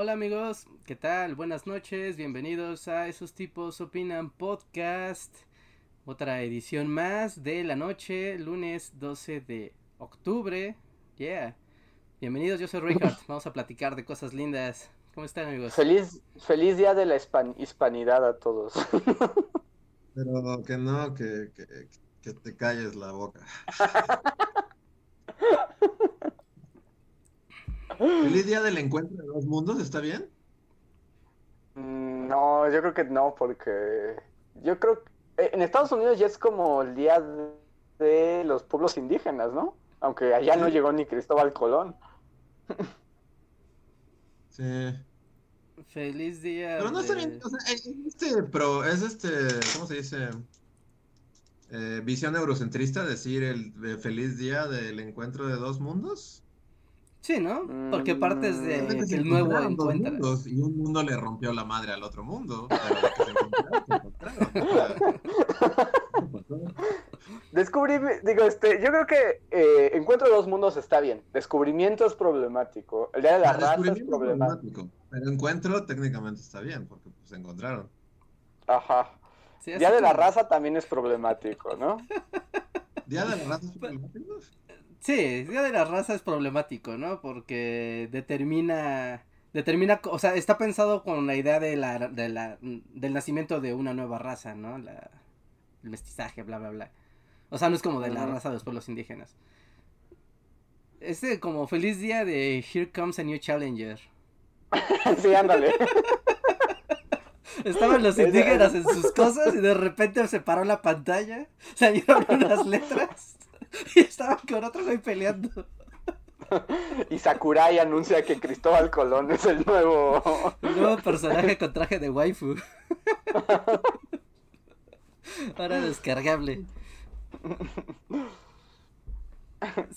Hola amigos, ¿qué tal? Buenas noches, bienvenidos a Esos Tipos Opinan Podcast. Otra edición más de la noche, lunes 12 de octubre. Yeah. Bienvenidos, yo soy Richard. Vamos a platicar de cosas lindas. ¿Cómo están amigos? Feliz, feliz día de la hispanidad a todos. Pero que no, que, que te calles la boca. Feliz día del encuentro de dos mundos, ¿está bien? Mm, no, yo creo que no, porque yo creo que eh, en Estados Unidos ya es como el día de los pueblos indígenas, ¿no? Aunque allá no llegó ni Cristóbal Colón. Sí. Feliz día. Pero no está bien, o sea, es este, pero es este, ¿cómo se dice? Eh, visión eurocentrista decir el, el feliz día del encuentro de dos mundos. Sí, ¿no? Porque partes de mm. que el nuevo encuentra. y un mundo le rompió la madre al otro mundo. Descubrí, digo, este, yo creo que eh, Encuentro de dos mundos está bien. Descubrimiento es problemático. El día de la ah, raza es problemático. Pero encuentro técnicamente está bien, porque pues, se encontraron. Ajá. día de la raza también es problemático, ¿no? ¿Día de la raza es problemático? Sí, Día de la Raza es problemático, ¿no? Porque determina, determina, o sea, está pensado con la idea de la, de la, del nacimiento de una nueva raza, ¿no? La, el mestizaje, bla, bla, bla. O sea, no es como de la raza de los pueblos indígenas. Este como feliz día de Here Comes a New Challenger. sí, ándale. Estaban los indígenas en sus cosas y de repente se paró la pantalla, salieron unas letras y estaban con otro güey peleando. Y Sakurai anuncia que Cristóbal Colón es el nuevo. El nuevo personaje con traje de waifu. Ahora descargable.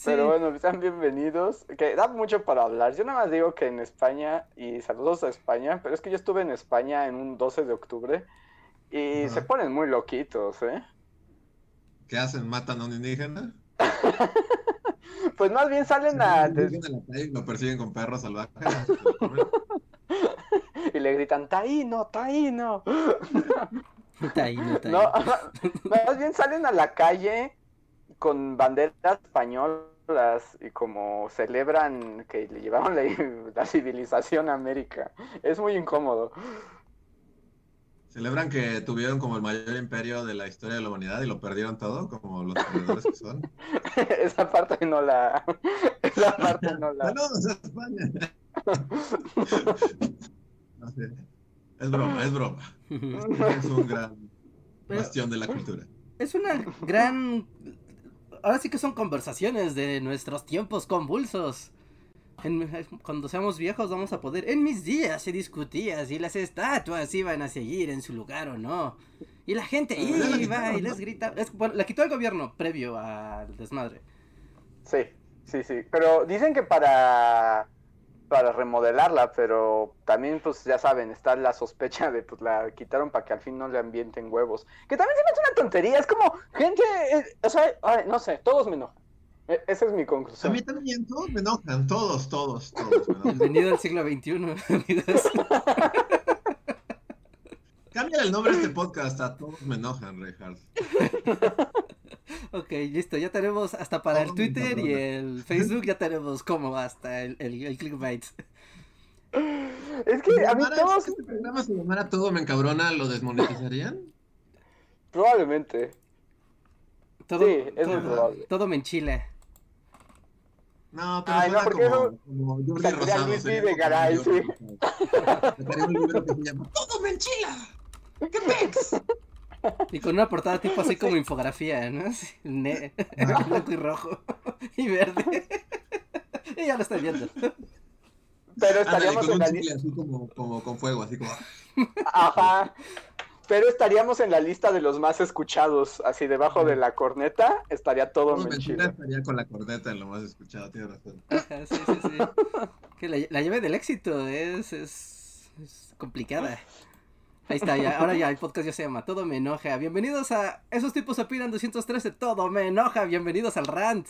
Pero bueno, sean bienvenidos. Que da mucho para hablar. Yo nada más digo que en España, y saludos a España, pero es que yo estuve en España en un 12 de octubre y se ponen muy loquitos, ¿eh? ¿Qué hacen? ¿Matan a un indígena? pues más bien salen a. lo persiguen con perros salvajes. y le gritan, Taíno, Taíno. taíno, taíno. No, más bien salen a la calle con banderas españolas y como celebran que le llevaron la, la civilización a América. Es muy incómodo. Celebran que tuvieron como el mayor imperio de la historia de la humanidad y lo perdieron todo, como los perdedores que son. Esa parte no la. Esa parte no la. Saludos a España. no sé. Es broma, es broma. Es un gran bastión de la cultura. Es una gran. Ahora sí que son conversaciones de nuestros tiempos convulsos cuando seamos viejos vamos a poder. En mis días se discutía si las estatuas iban a seguir en su lugar o no. Y la gente ah, iba y les gritaba. la quitó el gobierno previo al desmadre. Sí, sí, sí. Pero dicen que para para remodelarla, pero también, pues ya saben, está la sospecha de, pues la quitaron para que al fin no le ambienten huevos. Que también se me hace una tontería, es como, gente, eh, o sea, no sé, todos me enojan. E, esa es mi conclusión. A mí también todos me enojan, todos, todos, todos. Bienvenido al siglo XXI, amigos. Cambia el nombre de este podcast a Todos me enojan, Reinhardt. ok, listo, ya tenemos hasta para el Twitter y el Facebook, ya tenemos como hasta el, el, clickbait. Es que a mí todos... Si este programa se llamara Todo me encabrona, ¿lo desmonetizarían? Probablemente. Todo, sí, es muy probable. Todo me enchila. No, pero Ay, no, porque como, eso... como Jordi Rosado. Luis de Garay, sí. un libro que se llama ¡Todo me enchila! ¡Qué pex! Y con una portada tipo así como infografía, ¿no? Ne blanco y rojo y verde. y ya lo estoy viendo. Pero Ándale, estaríamos con en un la así como, como con fuego, así como. Ajá. Pero estaríamos en la lista de los más escuchados. Así debajo de la corneta estaría todo Menchile. mentira estaría con la corneta en lo más escuchado, tienes razón. Ajá, sí, sí, sí. Que la, la llave del éxito es, es, es complicada. Ahí está, ya, ahora ya el podcast ya se llama Todo me enoja. Bienvenidos a Esos tipos opinan 213, Todo me enoja. Bienvenidos al rant.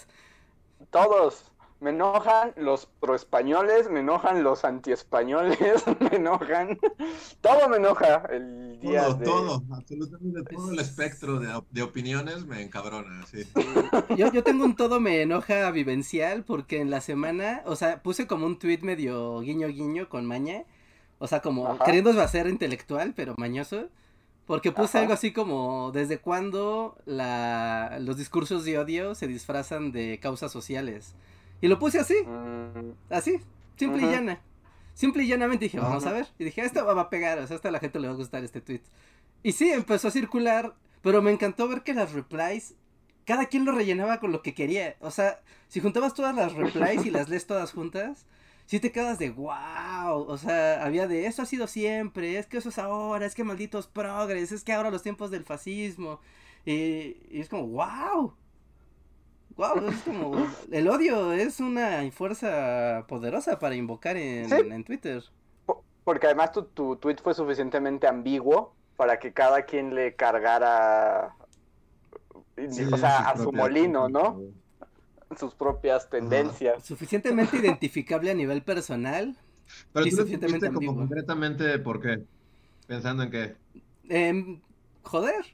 Todos. Me enojan los proespañoles, me enojan los antiespañoles, me enojan. Todo me enoja el día Todo, de. todo, absolutamente todo el espectro de, de opiniones me encabrona, sí. Yo, yo tengo un todo me enoja vivencial porque en la semana, o sea, puse como un tweet medio guiño guiño con maña. O sea, como Ajá. queriendo ser intelectual, pero mañoso. Porque puse Ajá. algo así como, ¿desde cuándo la, los discursos de odio se disfrazan de causas sociales? Y lo puse así, Mm, así, simple y Ujú. llana. Simple y llanamente dije, vamos a Ajá. ver. Y dije, esto va a pegar, o sea, hasta a la gente le va a gustar este tweet. Y sí, empezó a circular, pero me encantó ver que las replies, cada quien lo rellenaba con lo que quería. O sea, si juntabas todas las replies y las lees todas juntas, sí te quedas de wow. O sea, había de eso ha sido siempre, es que eso es ahora, es que malditos progres, es que ahora los tiempos del fascismo. Y, y es como, wow. Wow, es como, el odio es una fuerza poderosa para invocar en, Sí. en Twitter. po- Porque además tu, tu tweet fue suficientemente ambiguo para que cada quien le cargara. Sí, o sea, a su molino, ¿no? Sus propias tendencias. Suficientemente identificable a nivel personal. Pero Y tú suficientemente como concretamente por qué. Pensando en qué. Em, joder.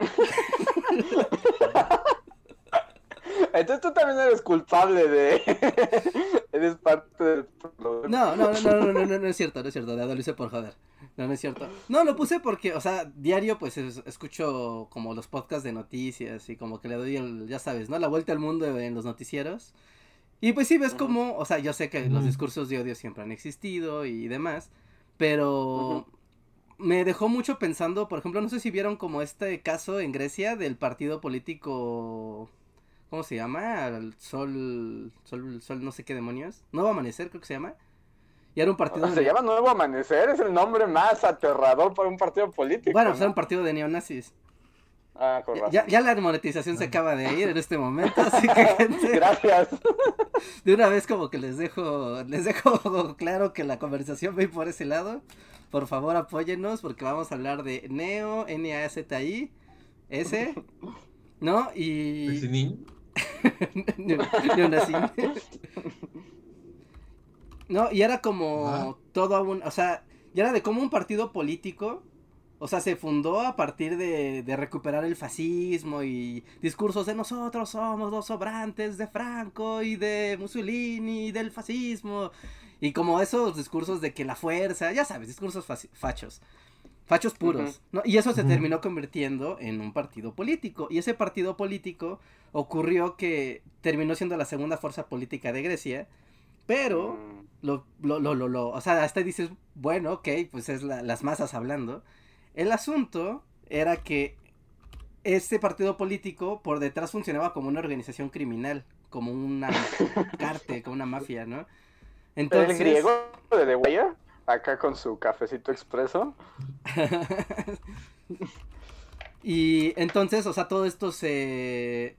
Entonces tú también eres culpable de. eres parte del problema. No, no, no, no, no, no, no, no es cierto, no es cierto, lo hice por joder. No, no es cierto. No, lo puse porque, o sea, diario pues es- escucho como los podcasts de noticias y como que le doy el, ya sabes, ¿no? La vuelta al mundo en los noticieros. Y pues sí ves como, o sea, yo sé que los discursos de odio siempre han existido y demás, pero me dejó mucho pensando, por ejemplo, no sé si vieron como este caso en Grecia del partido político, ¿cómo se llama? El Sol, Sol, Sol no sé qué demonios. Nuevo Amanecer creo que se llama. Y era un partido... Se de- llama Nuevo Amanecer, es el nombre más aterrador para un partido político. Bueno, pues ¿no? era un partido de neonazis. Ah, con Ya, razón. ya, la monetización se acaba de ir en este momento, así que gente, Gracias. de una vez como que les dejo, les dejo claro que la conversación va a por ese lado. Por favor apóyennos porque vamos a hablar de Neo, N-A-Z-I, S, ¿no? Y... No, y era como Ajá. todo un, o sea, ya era de como un partido político, o sea, se fundó a partir de, de recuperar el fascismo y discursos de nosotros somos los sobrantes de Franco y de Mussolini y del fascismo, y como esos discursos de que la fuerza, ya sabes, discursos fachos. Fachos puros. ¿no? Y eso se terminó convirtiendo en un partido político. Y ese partido político ocurrió que terminó siendo la segunda fuerza política de Grecia, pero Mm, lo, lo, lo, lo, lo- o sea, hasta dices, bueno, ok, pues es la- las masas hablando. El asunto era que este partido político por detrás funcionaba como una organización criminal, como una cártel, como una mafia, ¿no? El griego de The Wire, acá con su cafecito expreso. y entonces, o sea, todo esto se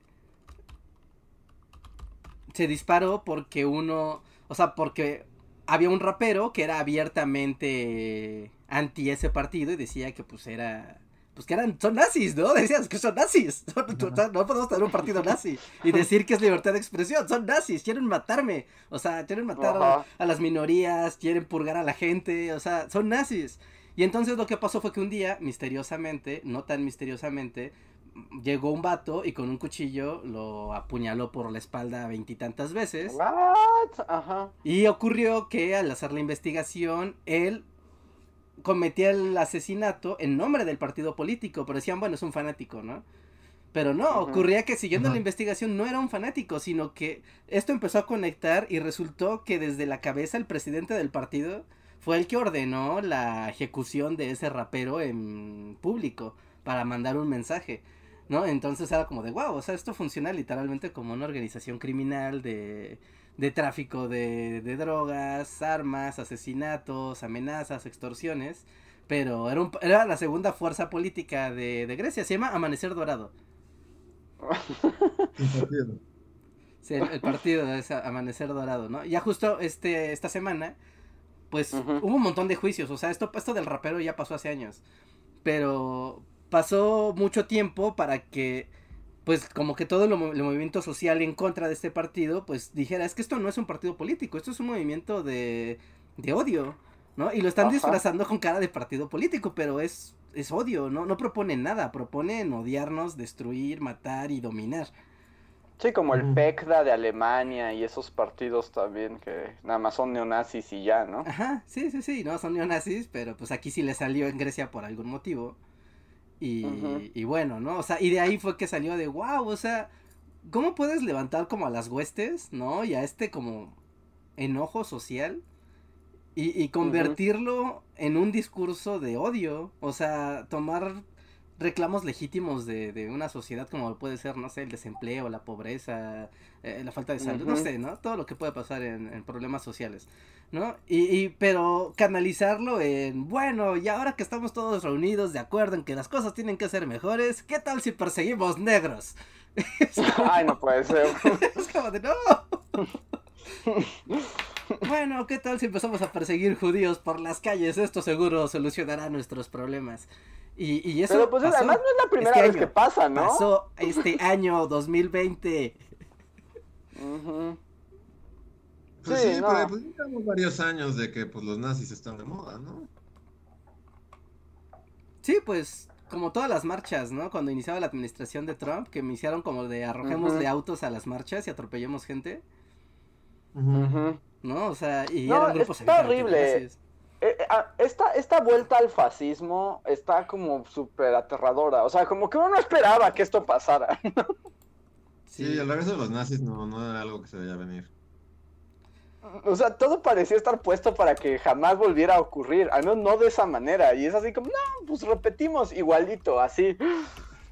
se disparó porque uno, o sea, porque había un rapero que era abiertamente anti ese partido y decía que pues era pues que eran son nazis, ¿no? Decías que son nazis. Son- no podemos tener un partido nazi y decir que es libertad de expresión. Son nazis, quieren matarme. O sea, quieren matar a, a las minorías, quieren purgar a la gente, o sea, son nazis. Y entonces lo que pasó fue que un día, misteriosamente, no tan misteriosamente, llegó un vato y con un cuchillo lo apuñaló por la espalda veintitantas veces. What? Ajá. Y ocurrió que al hacer la investigación, él cometía el asesinato en nombre del partido político, pero decían, bueno, es un fanático, ¿no? Pero no, ocurría que siguiendo Ajá. la investigación no era un fanático, sino que esto empezó a conectar y resultó que desde la cabeza el presidente del partido fue el que ordenó la ejecución de ese rapero en público para mandar un mensaje, ¿no? Entonces era como de, wow, o sea, esto funciona literalmente como una organización criminal de, de tráfico de, de drogas, armas, asesinatos, amenazas, extorsiones. Pero era, un, era la segunda fuerza política de, de Grecia, se llama Amanecer Dorado. Un partido. Sí, el, el partido es Amanecer Dorado, ¿no? Ya justo este, esta semana, pues hubo un montón de juicios. O sea, esto, esto del rapero ya pasó hace años. Pero pasó mucho tiempo para que, pues como que todo el, mo- el movimiento social en contra de este partido, pues dijera, es que esto no es un partido político, esto es un movimiento de, de odio, ¿no? Y lo están Ajá. disfrazando con cara de partido político, pero es, es odio, ¿no? No proponen nada, proponen odiarnos, destruir, matar y dominar. Sí, como el. PECDA de Alemania y esos partidos también que nada más son neonazis y ya, ¿no? Ajá, sí, sí, sí, no son neonazis, pero pues aquí sí le salió en Grecia por algún motivo. Y, y bueno, ¿no? O sea, y de ahí fue que salió de wow, o sea, ¿cómo puedes levantar como a las huestes, ¿no? Y a este como enojo social y, y convertirlo en un discurso de odio, o sea, tomar reclamos legítimos de, de una sociedad como puede ser, no sé, el desempleo, la pobreza, eh, la falta de salud, no sé, ¿no? Todo lo que puede pasar en, en problemas sociales, ¿no? Y, y, pero canalizarlo en, bueno, y ahora que estamos todos reunidos de acuerdo en que las cosas tienen que ser mejores, ¿qué tal si perseguimos negros? Como- Ay, no puede ser. es como de no. Bueno, ¿qué tal si empezamos a perseguir judíos por las calles? Esto seguro solucionará nuestros problemas. Y, y eso Pero pues pasó, además no es la primera este vez año. que pasa, ¿no? pasó este año 2020. Ujú. Pues Sí, sí, no. pero pues llevamos varios años de que pues los nazis están de moda, ¿no? Sí, pues como todas las marchas, ¿no? Cuando iniciaba la administración de Trump, que me hicieron como de arrojémosle Ujú. autos a las marchas y atropellemos gente, Ujú. ¿no? O sea, y No, eran grupos está horrible. Eh, eh, ah, esta, esta vuelta al fascismo está como súper aterradora. O sea, como que uno no esperaba que esto pasara. Sí, el regreso de los nazis no, no era algo que se veía venir. O sea, todo parecía estar puesto para que jamás volviera a ocurrir. Al menos no de esa manera. Y es así como, no, pues repetimos igualito, así.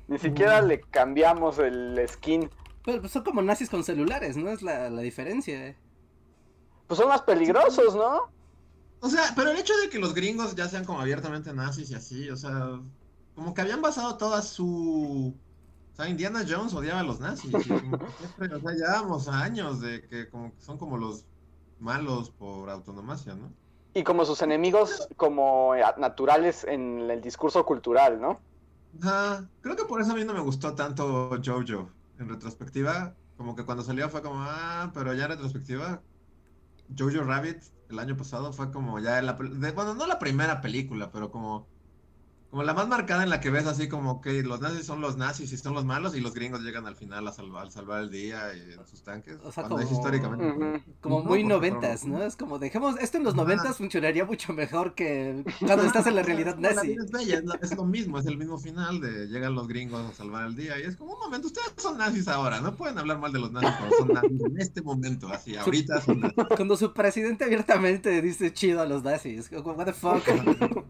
Ni siquiera le cambiamos el skin. Pero pues, son como nazis con celulares, ¿no? Es la, la diferencia. Pues son más peligrosos, ¿no? O sea, pero el hecho de que los gringos ya sean como abiertamente nazis y así, o sea, como que habían basado toda su... O sea, Indiana Jones odiaba a los nazis. y como que siempre, o sea, llevábamos años de que como que son como los malos por autonomacia, ¿no? Y como sus enemigos como eh, naturales en el discurso cultural, ¿no? Ajá, creo que por eso a mí no me gustó tanto Jojo. En retrospectiva, como que cuando salió fue como, ah, pero ya en retrospectiva, Jojo Rabbit el año pasado fue como ya la, de- bueno, no la primera película, pero como, como la más marcada en la que ves así como que los nazis son los nazis y son los malos y los gringos llegan al final a salvar, al salvar el día y en sus tanques. O sea, cuando es como- históricamente. Como No, muy noventas, ¿no? Es como, dejemos, esto en los noventas funcionaría mucho mejor que cuando estás en la realidad la nazi. vida es bella, es, lo- es lo mismo, es el mismo final de llegan los gringos a salvar el día y es como un momento, ustedes son nazis ahora, no pueden hablar mal de los nazis cuando son nazis en este momento, así, ahorita son nazis. Cuando su presidente abiertamente dice chido a los nazis. Como, What the fuck.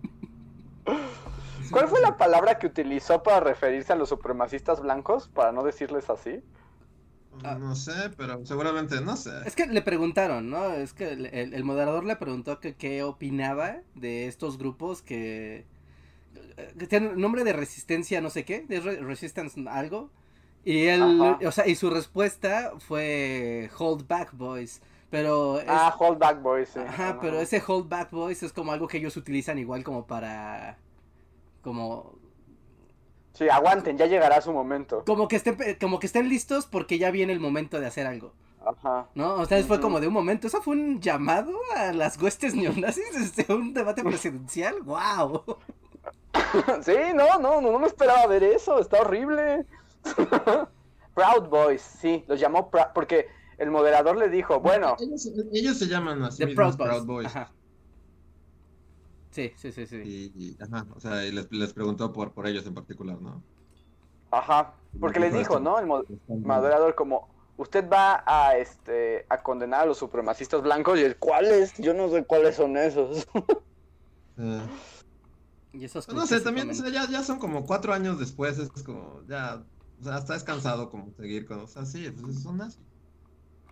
¿Cuál fue la palabra que utilizó para referirse a los supremacistas blancos? Para no decirles así. No sé, pero seguramente, no sé. Es que le preguntaron, ¿no? Es que el, el- el moderador le preguntó que qué opinaba de estos grupos que, que tienen nombre de resistencia, no sé qué, de re- resistance algo. Y él, Ajá. o sea, y su respuesta fue Hold Back Boys. Pero es- Ah, Hold Back Boys. sí. Ajá, pero ese hold back boys es como algo que ellos utilizan igual como para como Sí, aguanten, ya llegará su momento. como que estén como que estén listos porque ya viene el momento de hacer algo, Ajá. ¿no? O sea, fue Ujú. como de un momento, eso fue un llamado a las huestes neonazis desde un debate presidencial. Wow. Sí, no, no, no, no me esperaba ver eso, está horrible. Proud Boys, sí, los llamó porque el moderador le dijo, bueno, Ellos, ellos se llaman así The mismos Proud Boys. Proud Boys. Sí, sí, sí, sí. Y, y- ajá, o sea, y les, les preguntó por, por ellos en particular, ¿no? ajá, porque les dijo, ¿no? El mo- moderador como, usted va a este a condenar a los supremacistas blancos y él, ¿cuáles? Yo no sé cuáles son esos. Eh, Y esos no sé, también o se sea, ya, ya son como cuatro años después, es como, ya, o sea, hasta es cansado como seguir con, o sea, sí, pues son nazis.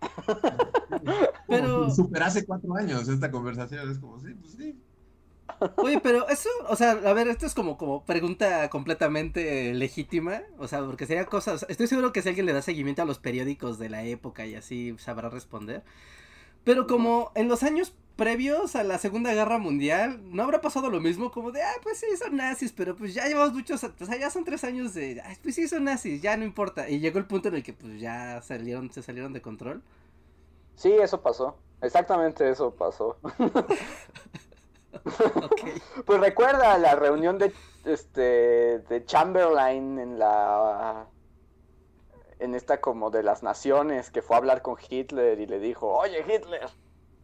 Pero, Super hace cuatro años esta conversación, es como, sí, pues sí. Oye, pero eso, o sea, a ver, esto es como, como pregunta completamente legítima, o sea, porque sería cosas, estoy seguro que si alguien le da seguimiento a los periódicos de la época y así sabrá responder. Pero como en los años previos a la Segunda Guerra Mundial, ¿no habrá pasado lo mismo? Como de, ah, pues sí, son nazis, pero pues ya llevamos muchos, o sea, ya son tres años de, ah, pues sí, son nazis, ya no importa. Y llegó el punto en el que pues ya salieron, se salieron de control. Sí, eso pasó. Exactamente eso pasó. Pues recuerda la reunión de este de Chamberlain en la en esta como de las naciones que fue a hablar con Hitler y le dijo, "Oye, Hitler,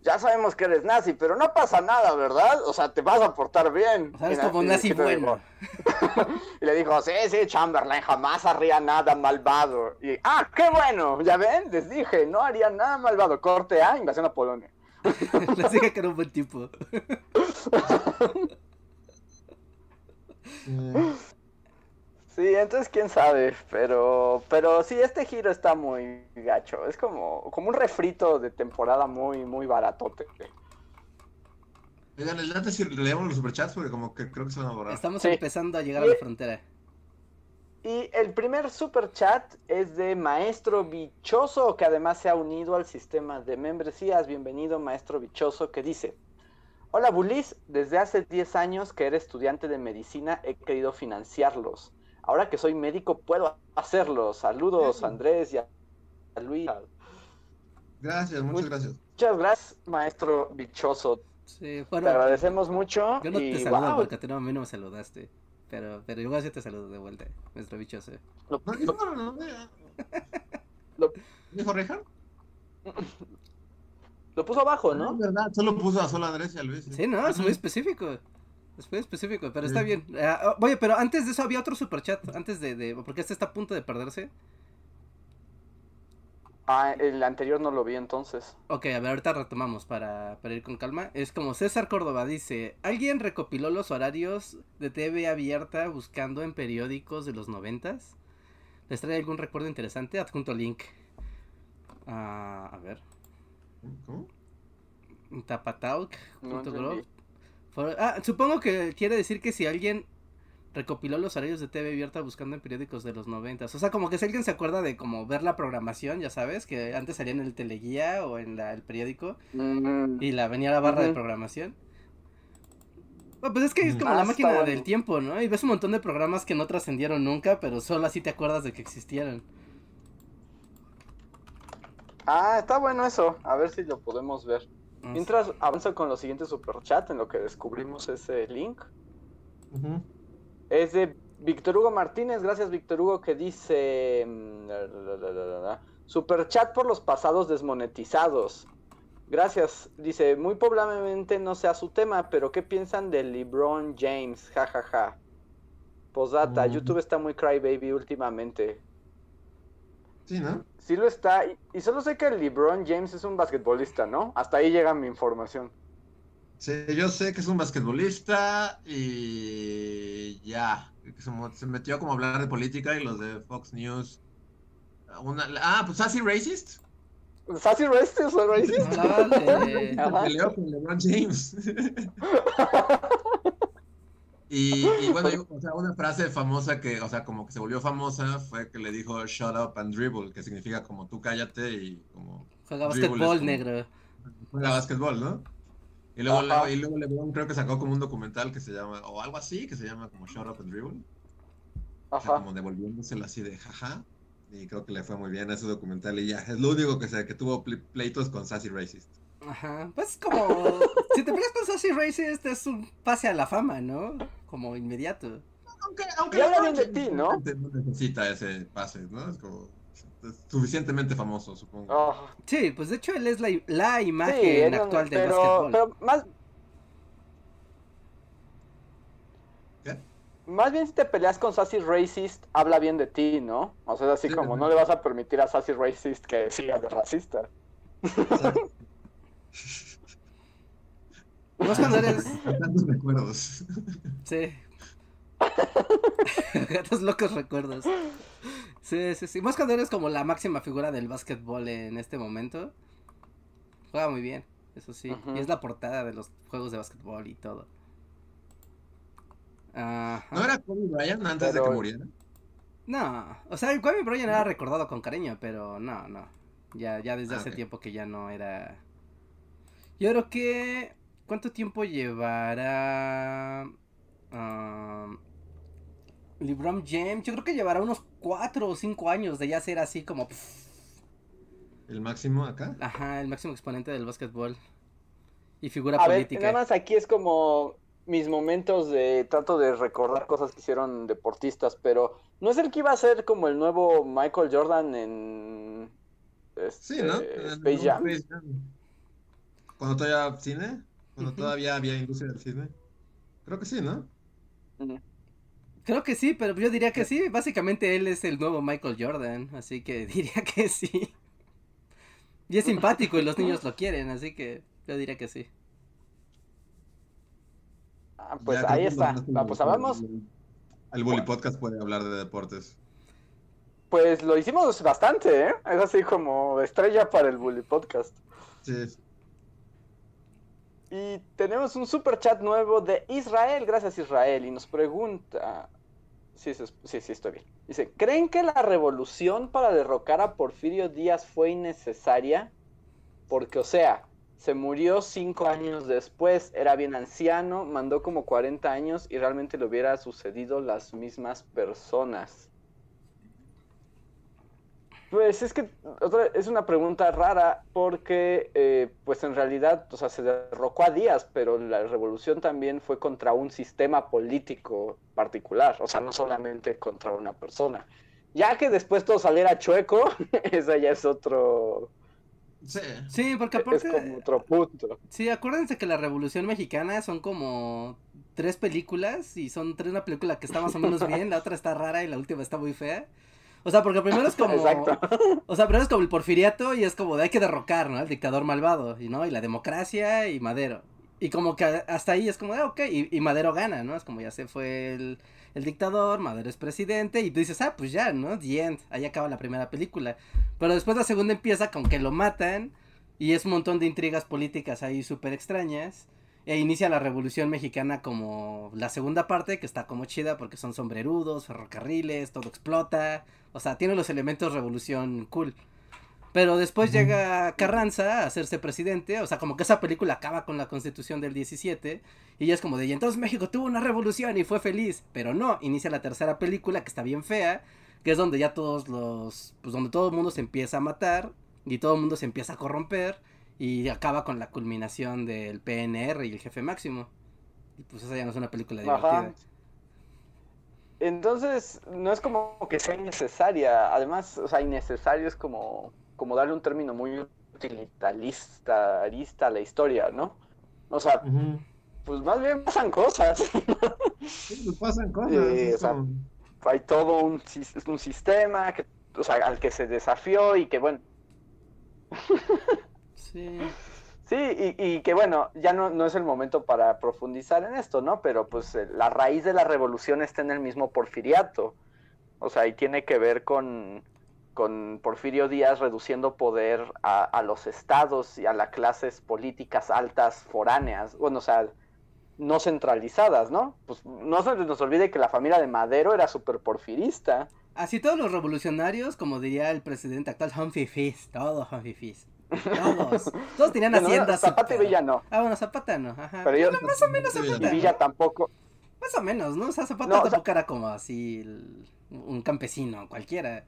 ya sabemos que eres nazi, pero no pasa nada, ¿verdad? O sea, te vas a portar bien." O sea, eres como nazi bueno. y le dijo, sí, sí, Chamberlain jamás haría nada malvado. Y, ah, qué bueno, ya ven, les dije, no haría nada malvado. Corte A, invasión a Polonia. Les dije que era un buen tipo. Sí, entonces quién sabe, pero pero sí, este giro está muy gacho. Es como, como un refrito de temporada muy, muy baratote. Oigan, les late si leemos los superchats porque como que creo que se van a borrar. Estamos Sí. empezando a llegar a la frontera. Y el primer super chat es de Maestro Bichoso, que además se ha unido al sistema de membresías. Bienvenido, Maestro Bichoso, que dice: Hola, Bulis. Desde hace 10 años que era estudiante de medicina, he querido financiarlos. Ahora que soy médico, puedo hacerlo. Saludos. Andrés y a Luis. Gracias, muchas gracias. Muchas gracias, Maestro Bichoso. Sí, Te agradecemos mucho. yo no y te saludo wow, porque a ti no, a mí no me saludaste. Pero, pero igual sí te saludo de vuelta, nuestro bichoso. lo, No, lo- ya. Lo- ¿Dijo lo puso abajo, No, ¿no? verdad, solo puso a solo a Andrés y a Luis. Sí, no, es muy específico. Es muy específico, pero está bien. Ah, oye, pero antes de eso había otro superchat. Antes de, de. Porque este está a punto de perderse. Ah, el anterior no lo vi entonces. Ok, a ver, ahorita retomamos para, para ir con calma. Es como César Córdoba dice: ¿Alguien recopiló los horarios de TV abierta buscando en periódicos de los noventas? ¿Les trae algún recuerdo interesante? Adjunto link. Ah, a ver. ¿Cómo? No Tapatalk.gov. entendí. For- Ah, supongo que quiere decir que si alguien recopiló los horarios de TV abierta buscando en periódicos de los noventas. O sea, como que si alguien se acuerda de como ver la programación, ya sabes, que antes salía en el teleguía o en la- el periódico Mm, y la venía la barra de programación. Bueno, pues es que es como Ah, la máquina bueno. del tiempo, ¿no? Y ves un montón de programas que no trascendieron nunca, pero solo así te acuerdas de que existieron. Ah, está bueno eso. A ver si lo podemos ver. Sé. Mientras avanzo con los siguientes superchat en lo que descubrimos ese link. Es de Víctor Hugo Martínez. Gracias, Víctor Hugo, que dice. mm. Superchat por los pasados desmonetizados. Gracias. Dice, muy probablemente no sea su tema, pero ¿qué piensan de LeBron James? Ja, ja, ja. Posdata, Mm. YouTube está muy crybaby últimamente. Sí, ¿no? Sí lo está, y, y solo sé que LeBron James es un basquetbolista, ¿no? Hasta ahí llega mi información. Sí, yo sé que es un basquetbolista y ya. que Se, metió como a hablar de política y los de Fox News. Una, ah, pues así racist. ¿Sassy Racist o Racist? Dale. Se Ajá. peleó con LeBron James. y, y bueno, o sea, una frase famosa que, o sea, como que se volvió famosa fue que le dijo shut up and dribble, que significa como tú cállate y como Juega basquetbol, como- negro. juega básquetbol, ¿no? Y luego, Ajá. luego- y luego LeBron creo que sacó como un documental que se llama, o algo así, que se llama como Shut Up and Dribble. O sea, Ajá. como devolviéndoselo así de jaja. Y creo que le fue muy bien a ese documental y ya. Es lo único que sé, que tuvo ple- pleitos con Sassy Racist. Ajá. Pues como. si te pegas con Sassy Racist es un pase a la fama, ¿no? Como inmediato. Aunque, aunque Y habla LeBron bien de ti, ¿no? No necesita ese pase, ¿no? Es como suficientemente famoso, supongo. Oh, Sí, pues de hecho él es la, la sí, imagen actual del pero, básquetbol. pero más, ¿Qué? más bien si te peleas con Sassy Racist, habla bien de ti, ¿no? O sea, así Sí, como no le vas a permitir a Sassy Racist que siga de racista. Vos cuando eres. Tantos recuerdos. Sí. Gatos locos recuerdos. Sí, sí, sí. Más cuando eres como la máxima figura del básquetbol en este momento. Juega muy bien, eso sí. Y es la portada de los juegos de básquetbol y todo. ¿No era Kobe Bryant antes de que muriera? No, o sea, el Kobe Bryant era recordado con cariño, pero no, no. Ya, ya desde Ah, hace tiempo que ya no era. Yo creo que. ¿Cuánto tiempo llevará. um, LeBron James? Yo creo que llevará unos 4 o 5 años de ya ser así como. pff, ¿El máximo acá? ajá, el máximo exponente del básquetbol. Y figura A ver, política. nada más aquí es como mis momentos de trato de recordar cosas que hicieron deportistas, pero ¿no es el que iba a ser como el nuevo Michael Jordan en Sí, este, ¿no? Space Jam? Space Jam. Cuando todavía había cine, cuando todavía había industria del cine. Creo que sí, ¿no? Creo que sí, pero yo diría que sí. Básicamente él es el nuevo Michael Jordan, así que diría que sí. Y es simpático y los niños lo quieren, así que yo diría que sí. Ah, pues Ya ahí está. Va, pues hablamos, El Bully Podcast puede hablar de deportes. pues lo hicimos bastante, ¿eh? Es así como estrella para el Bully Podcast. Sí. Y tenemos un super chat nuevo de Israel, gracias Israel, y nos pregunta, sí, sí, sí, estoy bien. Dice, ¿creen que la revolución para derrocar a Porfirio Díaz fue innecesaria? Porque, o sea, se murió cinco años después, era bien anciano, mandó como 40 años y realmente le hubiera sucedido las mismas personas. Pues es que otra- es una pregunta rara porque, eh, pues en realidad, o sea, se derrocó a Díaz, pero la revolución también fue contra un sistema político particular, o sea, no solamente contra una persona. Ya que después todo saliera chueco, esa ya es otro, Sí. Sí, porque es aparte... como otro punto. Sí, acuérdense que la Revolución Mexicana son como tres películas y son tres una película que está más o menos bien, la otra está rara y la última está muy fea. O sea, porque primero es como... Exacto. O sea, primero es como el porfiriato y es como de hay que derrocar, ¿no? Al dictador malvado, y no, y la democracia y Madero. Y como que hasta ahí es como de, ah, ok, y, y Madero gana, ¿no? Es como ya se fue el, el dictador, Madero es presidente, y tú dices, ah, pues ya, ¿no? The end, ahí acaba la primera película. Pero después la segunda empieza con que lo matan, y es un montón de intrigas políticas ahí súper extrañas. E inicia la Revolución Mexicana como la segunda parte, que está como chida porque son sombrerudos, ferrocarriles, todo explota. O sea, tiene los elementos revolución cool. Pero después llega Carranza a hacerse presidente, o sea, como que esa película acaba con la constitución del 17 y ya es como de, y entonces México tuvo una revolución y fue feliz, pero no, inicia la tercera película que está bien fea, que es donde ya todos los, pues donde todo el mundo se empieza a matar y todo el mundo se empieza a corromper y acaba con la culminación del PNR y el jefe máximo. Y pues esa ya no es una película divertida. Ajá. Entonces, no es como que sea innecesaria. Además, o sea, innecesario es como, como darle un término muy utilitarista arista a la historia, ¿no? O sea, pues más bien pasan cosas. Sí, pues pasan cosas. O sea, Hay todo un, un sistema que, o sea, al que se desafió y que, bueno, Sí. Sí, y, y que bueno, ya no, no es el momento para profundizar en esto, ¿no? Pero pues eh, la raíz de la revolución está en el mismo porfiriato. O sea, y tiene que ver con, con Porfirio Díaz reduciendo poder a, a los estados y a las clases políticas altas foráneas. Bueno, o sea, no centralizadas, ¿no? Pues no se nos olvide que la familia de Madero era súper porfirista. Así todos los revolucionarios, como diría el presidente actual, son fifís, todos son fifís. Todos. Todos tenían Bueno, haciendas. Zapata y Villa no, Ah, bueno, Zapata no, ajá. pero yo, más o menos Sí, Zapata. y Villa tampoco. Más o menos, ¿no? O sea, Zapata No, o sea- tampoco era como así el- un campesino, cualquiera.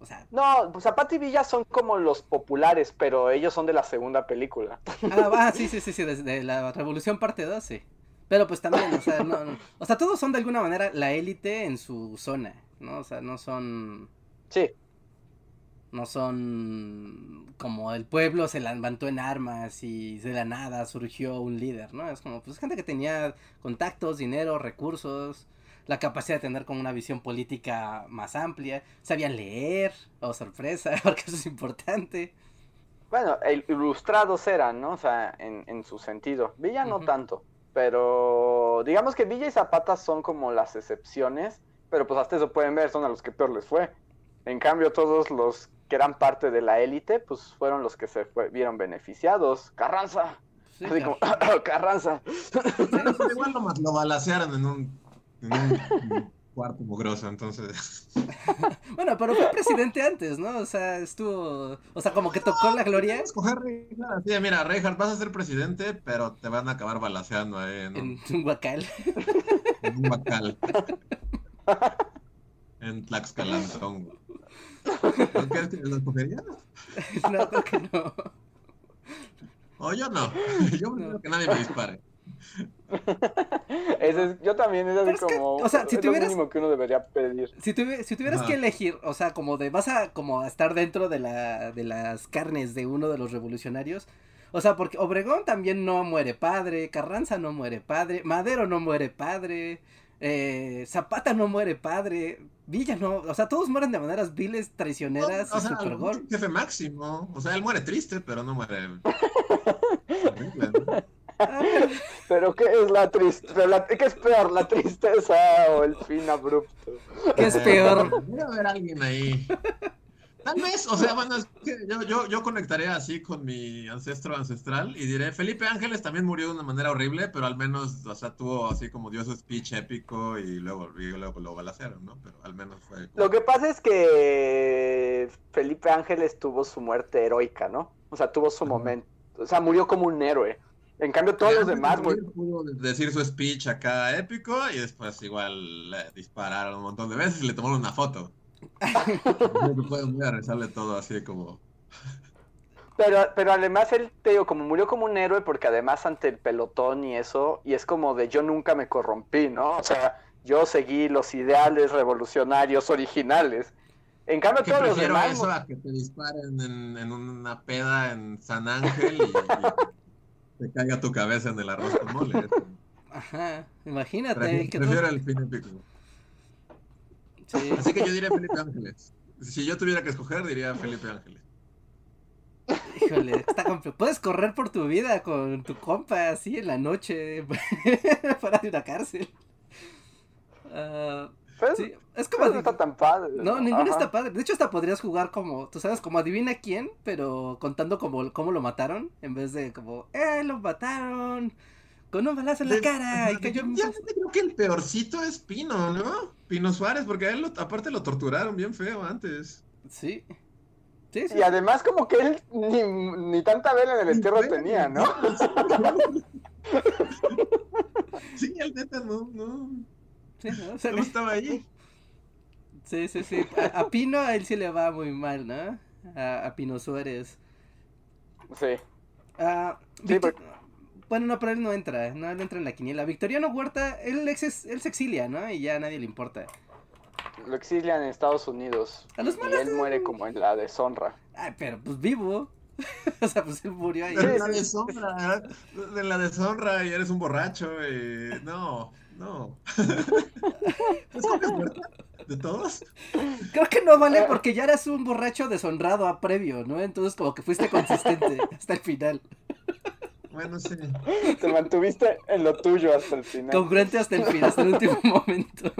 O sea, No, pues Zapata y Villa son como los populares, pero ellos son de la segunda película. ah, ah, sí, sí, sí, sí, desde la Revolución parte 2, sí. Pero pues también, o sea, no, no- o sea, todos son de alguna manera la élite en su zona, ¿no? O sea, no son, Sí, no son como el pueblo se levantó en armas y de la nada surgió un líder, ¿no? Es como, pues gente que tenía contactos, dinero, recursos, la capacidad de tener como una visión política más amplia, sabían leer, oh sorpresa, porque eso es importante. bueno, ilustrados eran, ¿no? O sea, en, en su sentido. Villa no tanto, pero digamos que Villa y Zapata son como las excepciones, pero pues hasta eso pueden ver, son a los que peor les fue. En cambio, todos los que eran parte de la élite, pues fueron los que se fue- vieron beneficiados. Carranza. Sí, Así como, Carranza. Igual lo, lo balacearon en un, en un cuarto mugroso, entonces. Bueno, pero fue presidente antes, ¿no? O sea, estuvo. O sea, como que tocó la gloria Escoger de, mira, Reinhardt, vas a ser presidente, pero te van a acabar balaceando ahí en un, en un guacal. en un bacal. En Tlaxcalantongo. ¿No crees que lo escogería? No, creo que no. O yo no. Yo prefiero que nadie me dispare. Ese es- yo también es así es que, como. o sea, si es tuvieras- lo mínimo que uno debería pedir. Si, tuvi- si tuvieras Ajá. que elegir, o sea, como de vas a como a estar dentro de la de las carnes de uno de los revolucionarios, o sea, porque Obregón también no muere padre, Carranza no muere padre, Madero no muere padre, eh, Zapata no muere padre, Villa no, o sea, todos mueren de maneras viles, traicioneras o y sea, super gore. jefe máximo. O sea, él muere triste, pero no muere. ¿no? Pero ¿qué es la tristeza? ¿Qué es peor, la tristeza o el fin abrupto? ¿Qué es peor? Debe haber alguien ahí. Tal vez, o sea, bueno, es que yo, yo, yo conectaré así con mi ancestro ancestral y diré, Felipe Ángeles también murió de una manera horrible, pero al menos, o sea, tuvo así como dio su speech épico y luego, y luego lo balacearon, ¿no? Pero al menos fue... Lo que pasa es que Felipe Ángeles tuvo su muerte heroica, ¿no? O sea, tuvo su momento. O sea, murió como un héroe. En cambio, todos los demás, güey, morir pudo decir su speech acá épico y después igual le dispararon un montón de veces y le tomaron una foto. No pueden realizarle todo así como... Pero, pero además él, te digo, como murió como un héroe, porque además ante el pelotón y eso, y es como de yo nunca me corrompí, ¿no? O sea, yo seguí los ideales revolucionarios originales. En cambio, Que todos los prefiero demás. eso a que te disparen en, en una peda en San Ángel y, y te caiga tu cabeza en el arroz con mole. Ajá, imagínate Prefiero, que prefiero tú- el fin épico. Sí. Así que yo diría Felipe Ángeles. Si yo tuviera que escoger, diría Felipe Ángeles. Híjole, está compl- Puedes correr por tu vida con tu compa así en la noche, fuera de una cárcel. Pues, sí, es como. pues, no está tan padre. No, ninguno Ajá. está padre. De hecho, hasta podrías jugar como, tú sabes, como adivina quién, pero contando como cómo lo mataron, en vez de como, ¡eh, lo mataron! Con un balazo en la De- cara y cayó. Definitivamente creo que el peorcito es Pino, ¿no? Pino Suárez, porque a él lo- aparte lo torturaron bien feo antes. Sí. Sí, sí. Y además, como que él ni, ni tanta vela en el entierro Bueno, tenía, ¿no? Sí, el neta no, no, Sí, ¿no? O sea, no estaba ahí. sí, sí, sí. A, a Pino a él sí le va muy mal, ¿no? A, a Pino Suárez. Sí. Ah, Sí, Victor- Bueno, no, pero él no entra, no, él entra en la quiniela. Victoriano Huerta, él, ex- él se exilia, ¿no? Y ya a nadie le importa. Lo exilian en Estados Unidos. A los Y él de- muere como en la deshonra. Ay, pero pues vivo. o sea, pues él murió ahí. De la deshonra, de la deshonra y eres un borracho y... No, no. ¿Escoges Huerta? ¿De todos? Creo que no Eh. vale porque ya eras un borracho deshonrado a previo, ¿no? Entonces como que fuiste consistente hasta el final. Bueno, sí. Te mantuviste en lo tuyo hasta el final. Congruente hasta el final, hasta el último momento.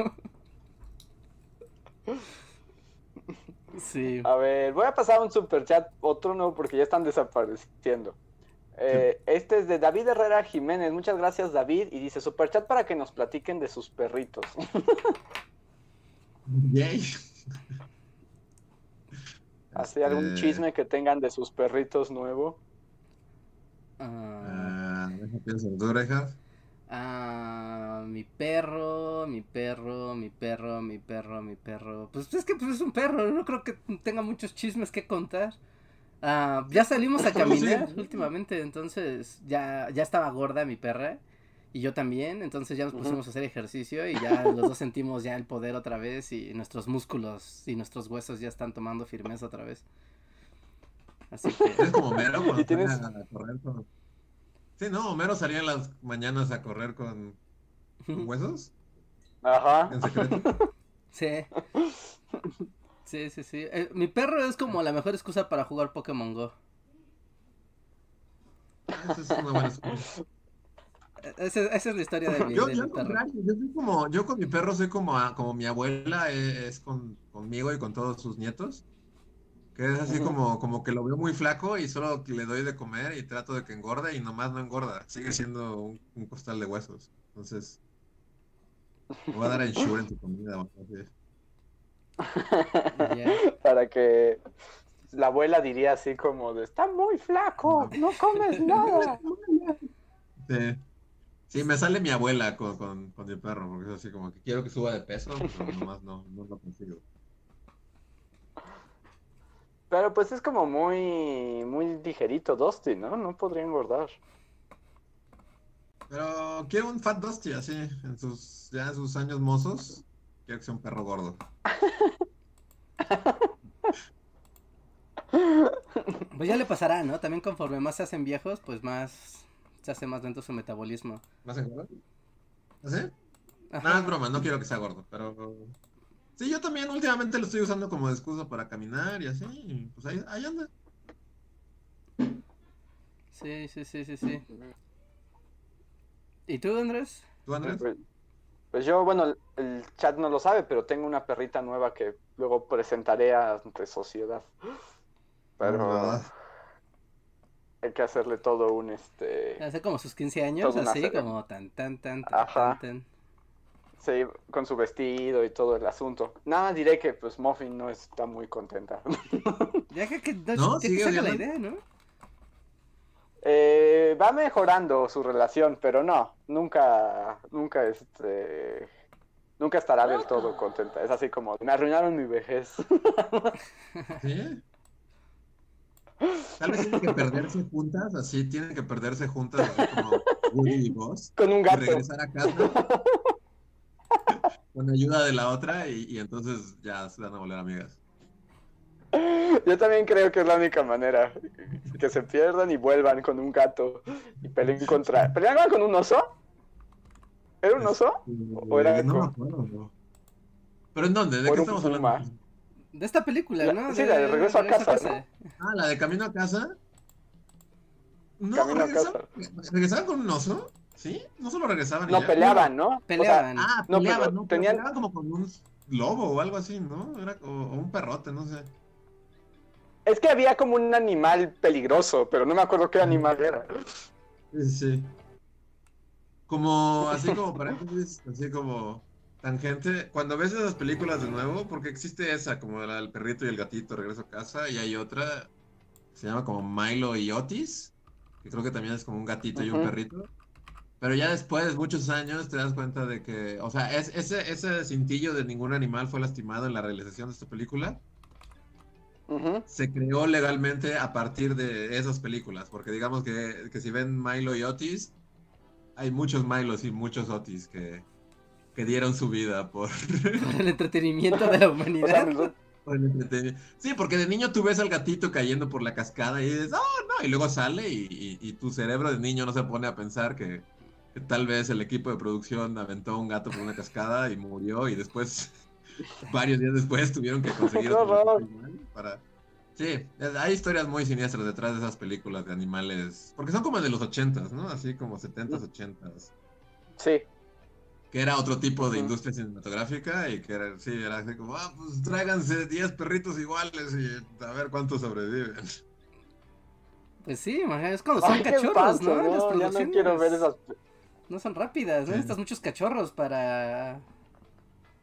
Sí. A ver, voy a pasar un super chat, otro no, porque ya están desapareciendo. Eh, Este es de David Herrera Jiménez. Muchas gracias, David. Y dice super chat para que nos platiquen de sus perritos. Yay. ¿Así algún Este, chisme que tengan de sus perritos nuevo? Ah, Ah, pienso, ¿tú, Reinhardt? ah, mi perro, mi perro, mi perro, mi perro, mi perro. Pues es que pues, es un perro, no creo que tenga muchos chismes que contar. Ah, ya salimos a caminar Sí. últimamente, entonces ya, ya estaba gorda mi perra. Y yo también, entonces ya nos pusimos a hacer ejercicio y ya los dos sentimos ya el poder otra vez y nuestros músculos y nuestros huesos ya están tomando firmeza otra vez. Así que... Eres como Homero cuando ¿Y tienes- a correr con... Sí, no, Homero salía en las mañanas a correr con, con huesos, Ajá. en secreto. Sí. Sí, sí, sí. Eh, mi perro es como la mejor excusa para jugar Pokémon Go. Esa es una buena excusa. Esa, esa es la historia de mi, Yo, yo, perro. yo soy como, yo con mi perro soy como, a- como mi abuela es, es con, conmigo y con todos sus nietos. Que es así como, como que lo veo muy flaco y solo le doy de comer y trato de que engorde y nomás no engorda. Sigue siendo un, un costal de huesos. Entonces, me voy a dar a en tu comida. Para que la abuela diría así como de, está muy flaco, no comes nada. Sí. Sí, me sale mi abuela con, con, con mi perro, porque es así como que quiero que suba de peso, pero nomás no, no lo consigo. Pero pues es como muy, muy ligerito Dusty, ¿no? No podría engordar. Pero quiero un Fat Dusty así, en sus, ya en sus años mozos. Quiero que sea un perro gordo. Pues ya le pasará, ¿no? También conforme más se hacen viejos, pues más se hace más lento su metabolismo. ¿Más engordo? ¿Así? Ajá. No, es broma, no quiero que sea gordo, pero... Sí, yo también últimamente lo estoy usando como excusa para caminar y así, pues ahí, ahí anda. Sí, sí, sí, sí, sí. ¿Y tú, Andrés? ¿Tú, Andrés? Pues, pues yo, bueno, el, chat no lo sabe, pero tengo una perrita nueva que luego presentaré ante sociedad. Pero Ah. hay que hacerle todo un este. Hace como sus 15 años, así como tan, tan, tan, tan, Ajá. tan, tan. Sí, con su vestido y todo el asunto. Nada, diré que pues Muffin no está muy contenta. Ya que, no, No, que sigue la idea, ¿no? Eh, va mejorando su relación, pero no, nunca, nunca este, nunca estará del todo contenta. Es así como, me arruinaron mi vejez. ¿Sí? Tal vez tienen que perderse juntas, así, tienen que perderse juntas, así como Woody y Buzz. Con un y gato. regresar a casa con ayuda de la otra y, y entonces ya se van a volver amigas. Yo también creo que es la única manera. Que se pierdan y vuelvan con un gato y peleen contra. ¿Peleaban con un oso? ¿Era un oso? ¿O era no me con- acuerdo, no. ¿Pero en dónde? ¿De qué estamos puma? hablando? De esta película, La- ¿no? sí, la de Regreso a Casa, Ah, la de Camino a Casa. No, Camino a regresaban, ¿regresaban con un oso? ¿Sí? No solo regresaban y No, ya. peleaban, ¿no? O sea, Peleaban. Ah, No, peleaban, pero ¿no? Pero tenían- peleaban como con un lobo o algo así, ¿no? Era, o, o un perrote, no sé. es que había como un animal peligroso, pero no me acuerdo qué animal era. Sí, sí. Como, así como paréntesis, así como tangente. Cuando ves esas películas de nuevo, porque existe esa, como la del perrito y el gatito, regreso a casa, y hay otra, se llama como Milo y Otis, que creo que también es como un gatito y un perrito. Pero ya después, muchos años, te das cuenta de que, o sea, es, ese, ese cintillo de ningún animal fue lastimado en la realización de esta película. Ujú. se creó legalmente a partir de esas películas, porque digamos que, que si ven Milo y Otis, hay muchos Milos y muchos Otis que, que dieron su vida por, el entretenimiento de la humanidad. nosotros- por el entretenimiento. Sí, porque de niño tú ves al gatito cayendo por la cascada y dices, oh no, y luego sale y, y- y tu cerebro de niño no se pone a pensar que tal vez el equipo de producción aventó un gato por una cascada y murió y después, varios días después, tuvieron que conseguir ¡Qué otro para... Sí, hay historias muy siniestras detrás de esas películas de animales, porque son como de los ochentas, ¿no? Así como setentas, ochentas, sí. que era otro tipo de industria cinematográfica y que era, sí, era así como, ah, pues tráiganse 10 perritos iguales y a ver cuántos sobreviven. Pues sí, es cuando son Ay, cachorros, ¿no? Las ya no quiero ver esas. No son rápidas, Sí. necesitas muchos cachorros para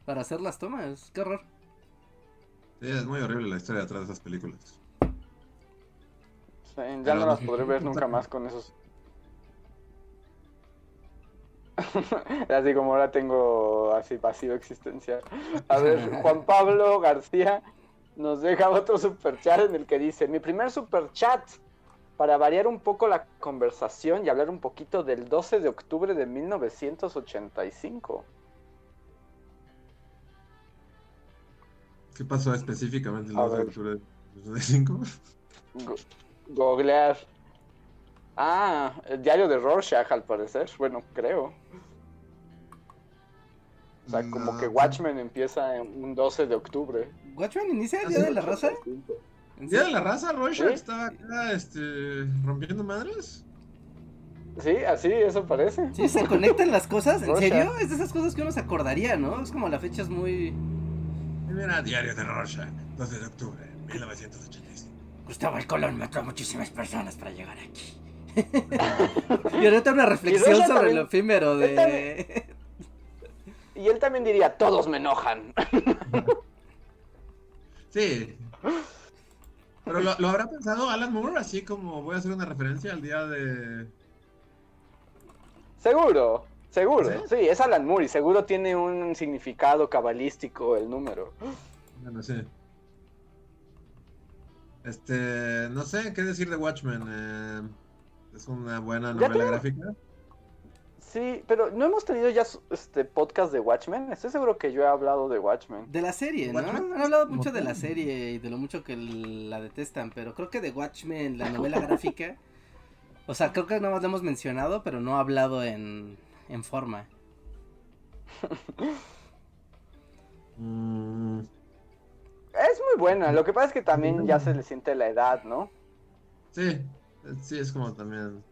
para hacer las tomas. Qué horror. Sí, es muy horrible la historia detrás de esas películas. Sí, ya Pero no no- las podré ver nunca más con esos. Así como ahora tengo así vacío existencial. A ver, Juan Pablo García nos deja otro superchat en el que dice, mi primer superchat para variar un poco la conversación y hablar un poquito del 12 de octubre de 1985. ¿Qué pasó específicamente el A 2 de octubre de 2005? Go- googlear. Ah, el diario de Rorschach al parecer. Bueno, creo. O sea, como que. Watchmen empieza en un 12 de octubre. ¿Watchmen inicia el ¿Ah, Día de la Raza? ¿En ¿Día de serio? la raza? ¿Rorschach Sí. estaba acá este, rompiendo madres? Sí, así, eso parece. Sí, se conectan las cosas, ¿en Rorschach. serio? Es de esas cosas que uno se acordaría, ¿no? Es como la fecha es muy... Mira, Diario de Rorschach, 12 de octubre, 1985. Cristóbal Colón mató a muchísimas personas para llegar aquí. y ahorita una reflexión sobre también- lo efímero de... Y él también diría, todos me enojan. Sí. Pero lo, lo habrá pensado Alan Moore, así como voy a hacer una referencia al día de. Seguro, seguro. ¿Sí? Sí, es Alan Moore y seguro tiene un significado cabalístico el número. Bueno, sí. Este, no sé qué decir de Watchmen. eh, es una buena novela gráfica. Sí, pero no hemos tenido ya este podcast de Watchmen. Estoy seguro que yo he hablado de Watchmen. De la serie, ¿no? Watchmen. Han hablado mucho de la serie y de lo mucho que la detestan, pero creo que de Watchmen, la novela gráfica, o sea, creo que nada más lo hemos mencionado, pero no ha hablado en, en forma. Mm, Es muy buena. Lo que pasa es que también ya se le siente la edad, ¿no? sí, sí, es como también.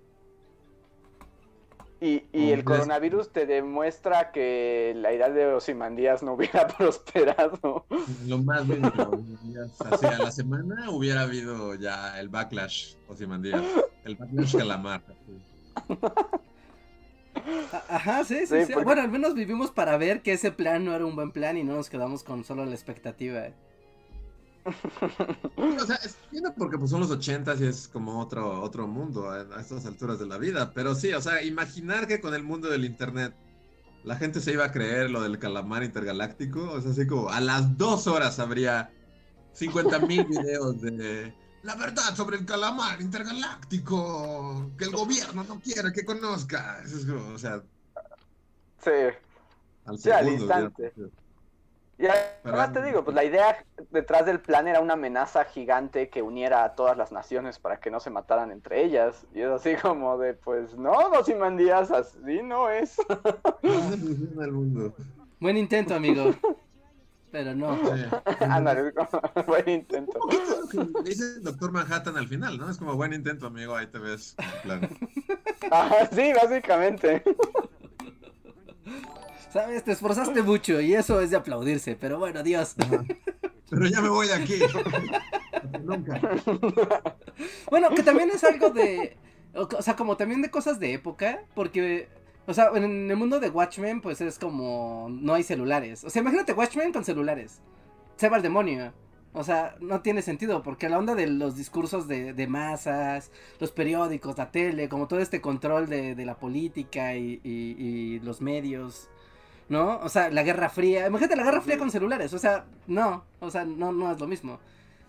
Y, y el coronavirus te demuestra que la idea de Osimandías no hubiera prosperado. Lo más mínimo. ya, Así, a la semana hubiera habido ya el backlash Ozymandias. El backlash calamar. así. A- Ajá, sí, sí, Sí, sí. porque- Bueno, al menos vivimos para ver que ese plan no era un buen plan y no nos quedamos con solo la expectativa. O sea, entiendo porque pues son los ochentas y es como otro, otro mundo a, a estas alturas de la vida. Pero sí, o sea, imaginar que con el mundo del internet la gente se iba a creer lo del calamar intergaláctico. O sea, así como a las dos horas habría 50 mil videos de la verdad sobre el calamar intergaláctico que el gobierno no quiere que conozca. Eso es como, o sea, Sí. al Sí, al segundo instante. Y además te digo, pues la idea detrás del plan era una amenaza gigante que uniera a todas las naciones para que no se mataran entre ellas. Y es así como de, pues no, Ozymandias, así no es. ¿Dónde funciona el mundo? Buen intento, amigo. Pero no. Sí. Ándale, es como, buen intento. Que dice el Doctor Manhattan al final, ¿no? Es como buen intento, amigo, ahí te ves. plan. Ah, sí, básicamente. Sabes, te esforzaste mucho y eso es de aplaudirse, pero bueno, Dios. Pero ya me voy de aquí. Nunca. Bueno, que también es algo de. O sea, como también de cosas de época, porque. O sea, en el mundo de Watchmen, pues es como. No hay celulares. O sea, imagínate Watchmen con celulares. Se va al demonio. O sea, no tiene sentido, porque la onda de los discursos de, de masas, los periódicos, la tele, como todo este control de, de la política y, y- y los medios, ¿no? O sea, la Guerra Fría. Imagínate la Guerra Fría con celulares. O sea, no. O sea, no, no es lo mismo.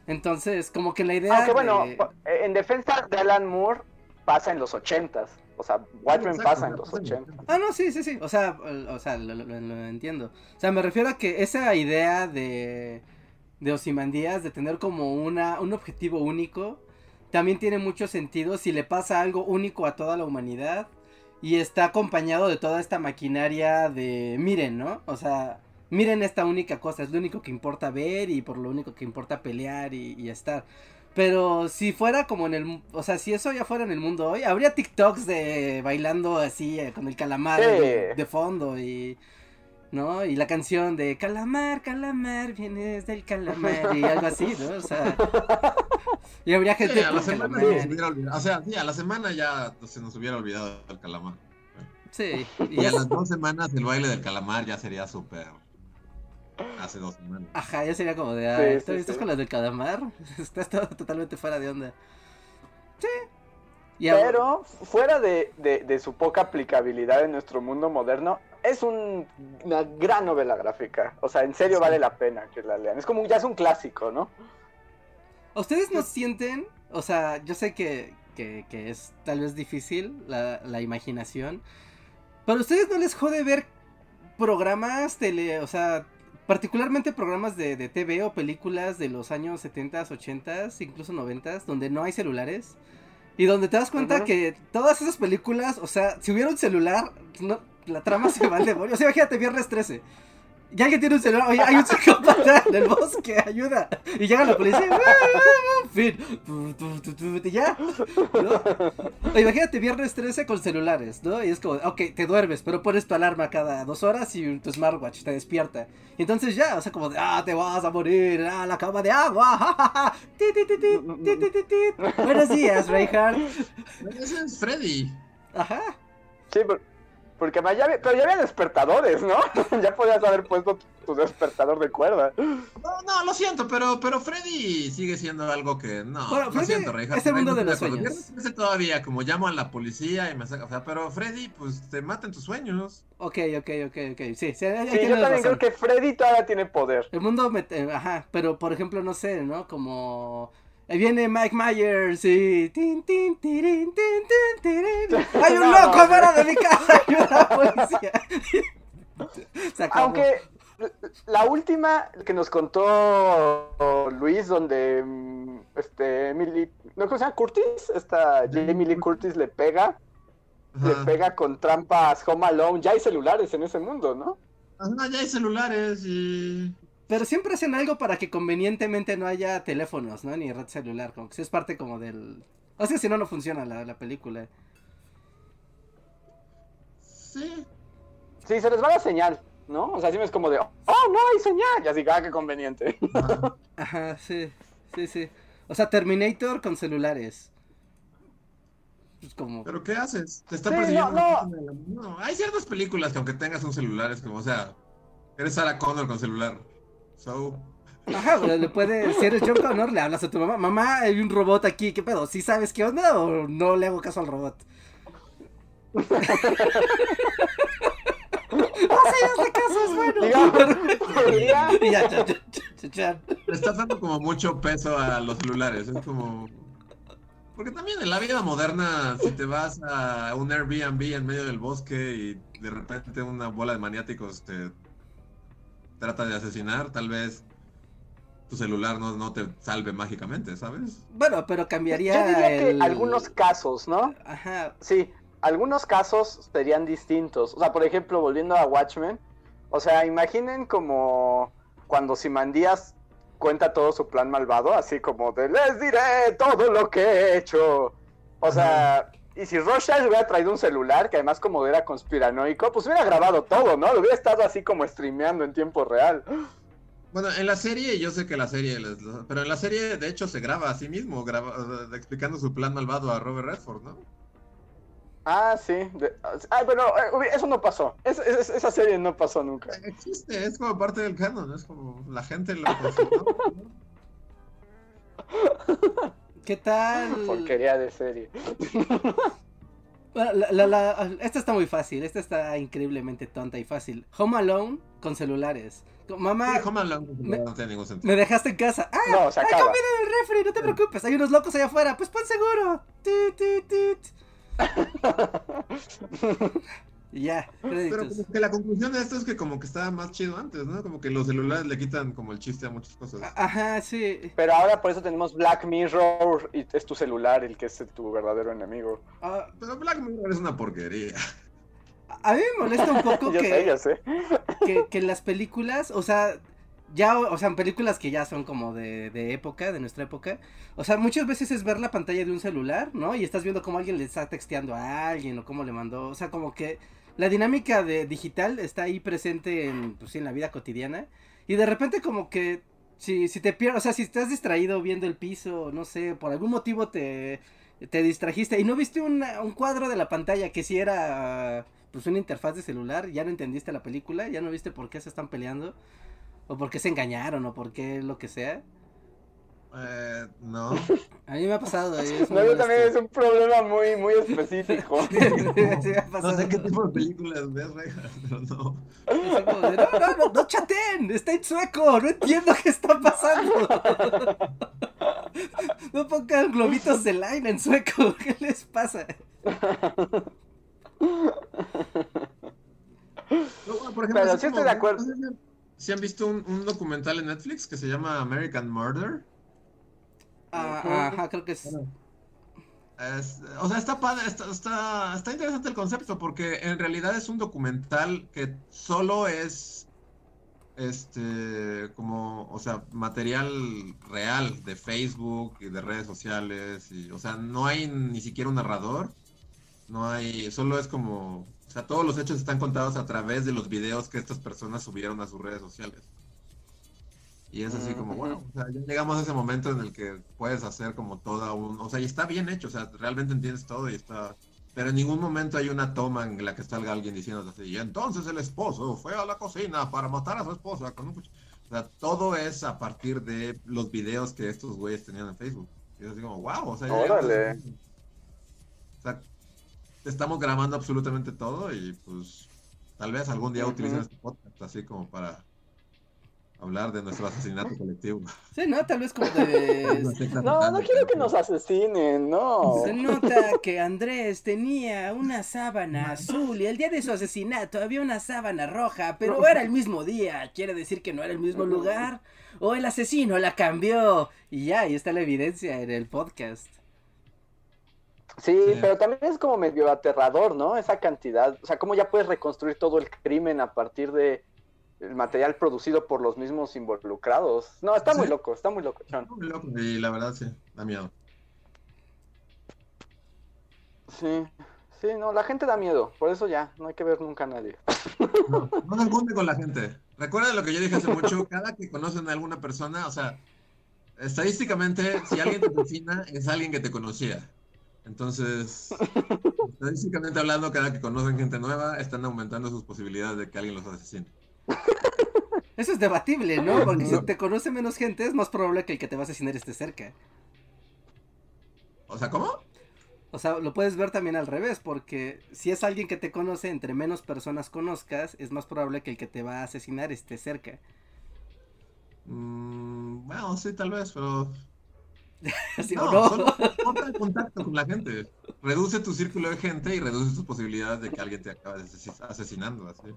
Entonces, como que la idea. Aunque bueno, de- en defensa de Alan Moore, pasa en los ochentas. O sea, Watchmen Exacto, pasa en los sea, pasa en ochentas. Ah, no, sí, sí, sí. O sea, o sea lo, lo- lo- lo entiendo. O sea, me refiero a que esa idea de, de Osimandías, de tener como una, un objetivo único, también tiene mucho sentido si le pasa algo único a toda la humanidad y está acompañado de toda esta maquinaria de, miren, ¿no? O sea, miren esta única cosa, es lo único que importa ver y por lo único que importa pelear y, y estar. Pero si fuera como en el, o sea, si eso ya fuera en el mundo hoy, habría TikToks de bailando así eh, con el calamar Sí. de, de fondo y, ¿no? Y la canción de calamar, calamar, vienes del calamar y algo así, ¿no? O sea, y habría gente Sí, a la semana calamar. se nos hubiera olvidado. O sea, sí, a la semana ya se nos hubiera olvidado el calamar. Sí, y Y a las dos semanas el baile del calamar ya sería súper. Hace dos semanas. Ajá, ya sería como de, Sí, ah, sí, ¿estás, con las del calamar? Estás todo totalmente fuera de onda. Sí. Pero fuera de, de- de su poca aplicabilidad en nuestro mundo moderno, es un- una gran novela gráfica. O sea, en serio vale la pena que la lean. Es como ya es un clásico, ¿no? ¿Ustedes no sienten? O sea, yo sé que, que, que es tal vez difícil la, la imaginación. Pero a ustedes no les jode ver programas tele, o sea, particularmente programas de, de TV o películas de los años 70s, 80s, incluso 90s, donde no hay celulares. Y donde te das cuenta que todas esas películas, o sea, si hubiera un celular, no, la trama se va al demonio. O sea, imagínate Viernes 13. Y alguien tiene un celular, oye, hay un psicópata en el bosque, ayuda. Y llega la policía, fin. Y ya. ¿no? O imagínate viernes 13 con celulares, ¿no? Y es como, ok, te duermes, pero pones tu alarma cada dos horas y tu smartwatch te despierta. Y entonces ya, o sea, como, de, ah, te vas a morir, ah, la cama de agua, ja, ja, ti, ti, ti. Buenos días, Reinhardt. Ese es Freddy. Ajá. Sí, pero, porque además ya, había- pero ya había despertadores, ¿no? ya podías haber puesto tu, despertador de cuerda. No, no, lo siento, pero, pero Freddy sigue siendo algo que no. Bueno, lo Freddy siento, Reinhardt, es el mundo de los acuerdo. sueños. 13 todavía, como llamo a la policía y me saca. O sea, pero Freddy, pues te mata en tus sueños. Ok, ok, ok, ok. Sí, sí, Sí, yo también razón. creo que Freddy todavía tiene poder. El mundo, eh, ajá, pero por ejemplo, no sé, ¿no? Como... Ahí viene Mike Myers y... tin, tin, tirin, tin, tin, tirin. ¡Hay un No, loco no. fuera de mi casa! ¡Ayuda a la policía! Se acabó. Aunque la última que nos contó Luis, donde mm, este Emily, ¿no cómo se llama? Curtis, esta Jamie Lee Curtis le pega, le pega con trampas Home Alone, ya hay celulares en ese mundo, ¿no? Ajá, ya hay celulares y. Pero siempre hacen algo para que convenientemente no haya teléfonos, ¿no? Ni red celular, como que sí es parte como del... O sea, si no, no funciona la, la película. Sí. Sí, se les va la señal, ¿no? O sea, sí es como de, oh, no hay señal, y así, ah, qué conveniente. Ajá. Sí, sí, sí. O sea, Terminator con celulares. Pues como... ¿Pero qué haces? Te está Sí, persiguiendo. no, la- no, hay ciertas películas que aunque tengas un celular es como, o sea, eres Sarah Connor con celular. So, Ajá, pero le puede, si eres John Connor, le hablas a tu mamá, mamá, hay un robot aquí, ¿qué pedo? ¿Sí sabes qué onda o no le hago caso al robot? ¡Ah, sí, hazle caso, es bueno! Y ya, cha, cha. le estás dando como mucho peso a los celulares. Es como. Porque también en la vida moderna, si te vas a un Airbnb en medio del bosque y de repente una bola de maniáticos te trata de asesinar, tal vez tu celular no, no te salve mágicamente, ¿sabes? Bueno, pero yo cambiaría diría que algunos casos, ¿no? Ajá, Sí, algunos casos serían distintos. O sea, por ejemplo, volviendo a Watchmen, o sea, imaginen como cuando Simandías cuenta todo su plan malvado, así como de les diré todo lo que he hecho. O sea, y si Rorschach hubiera traído un celular, que además como era conspiranoico, pues hubiera grabado todo, ¿no? Lo hubiera estado así como streameando en tiempo real. Bueno, en la serie, yo sé que la serie, pero en la serie de hecho se graba a sí mismo, graba- eh, explicando su plan malvado a Robert Redford, ¿no? Ah, sí. de- ah, pero eh, eso no pasó. Es- es- esa serie no pasó nunca. Existe, es como parte del canon, es como la gente lo consultó, ¿no? ¿Qué tal? Porquería de serie. Bueno, la- la- la- esta está muy fácil, esta está increíblemente tonta y fácil. Home Alone con celulares. Mamá, Sí, Home Alone me- no tiene ningún sentido. me dejaste en casa. ¡Ah! No, se ¡Hay acaba. comida en el refri! No te preocupes, hay unos locos allá afuera. Pues pon seguro. Tit, tit, tit. Y ya, Pero créditos. como que la conclusión de esto es que como que estaba más chido antes, ¿no? Como que los celulares le quitan como el chiste a muchas cosas. Ajá, sí. Pero ahora por eso tenemos Black Mirror y es tu celular el que es tu verdadero enemigo. Ah, Pero Black Mirror es una porquería. a mí me molesta un poco yo que, sé, yo sé. que, que las películas, o sea, ya, o sea, películas que ya son como de, de época, de nuestra época, o sea, muchas veces es ver la pantalla de un celular, ¿no? Y estás viendo cómo alguien le está texteando a alguien o cómo le mandó, o sea, como que la dinámica de digital está ahí presente en, pues, en la vida cotidiana y de repente como que si, si te pierdes, o sea, si estás distraído viendo el piso, no sé, por algún motivo te, te distrajiste y no viste una- un cuadro de la pantalla que si era pues una interfaz de celular, ya no entendiste la película, ya no viste por qué se están peleando, o por qué se engañaron, o por qué lo que sea. Eh, no. A mí me ha pasado. y es No, yo también es un problema muy, muy específico. Sí, me ha No sé qué tipo de películas ves, Rejas, pero no. No, no, no, no chateen, está en sueco, no entiendo qué está pasando. No pongan globitos de line en sueco, ¿qué les pasa? No, bueno, por ejemplo, Pero sí estoy de acuerdo. si- han visto un, un documental en Netflix que se llama American Murder. Ajá, creo que es. Es- o sea, está padre, está, está, está interesante el concepto porque en realidad es un documental que solo es este, como, o sea, material real de Facebook y de redes sociales, y, o sea, no hay ni siquiera un narrador, no hay, solo es como, o sea, todos los hechos están contados a través de los videos que estas personas subieron a sus redes sociales. Y es así como, bueno, o sea, ya llegamos a ese momento en el que puedes hacer como toda un, o sea, y está bien hecho, o sea, realmente entiendes todo y está, pero en ningún momento hay una toma en la que salga alguien diciendo así, y entonces el esposo fue a la cocina para matar a su esposa con un cuchillo. O sea, todo es a partir de los videos que estos güeyes tenían en Facebook. Y es así como, wow, o sea, ya llegamos a ese punto. o sea, estamos grabando absolutamente todo y pues tal vez algún día Ujú. utilicen este podcast así como para hablar de nuestro asesinato colectivo. Sí, ¿no? Tal vez como de... No, no quiero que nos asesinen, no. Se nota que Andrés tenía una sábana azul y el día de su asesinato había una sábana roja, pero era el mismo día. Quiere decir que no era el mismo lugar. O el asesino la cambió. Y ya, ahí está la evidencia en el podcast. Sí, Sí. pero también es como medio aterrador, ¿no? Esa cantidad, o sea, cómo ya puedes reconstruir todo el crimen a partir de el material producido por los mismos involucrados. No, está muy loco, está muy loco, Chon. Muy loco, Y la verdad sí, da miedo. Sí, sí, no, la gente da miedo, por eso ya, no hay que ver nunca a nadie. No, no se junte con la gente. Recuerda lo que yo dije hace mucho, cada que conocen a alguna persona, o sea, estadísticamente, si alguien te asesina, es alguien que te conocía. Entonces, estadísticamente hablando, cada que conocen gente nueva, están aumentando sus posibilidades de que alguien los asesine. Eso es debatible, ¿no? Porque si te conoce menos gente, es más probable que el que te va a asesinar esté cerca. O sea, ¿cómo? O sea, lo puedes ver también al revés, porque si es alguien que te conoce, entre menos personas conozcas, es más probable que el que te va a asesinar esté cerca. Mm, bueno, sí, tal vez, pero ¿Sí no, no? solo ponte en contacto con la gente. Reduce tu círculo de gente y reduce tus posibilidades de que alguien te acabe ases- asesinando, así.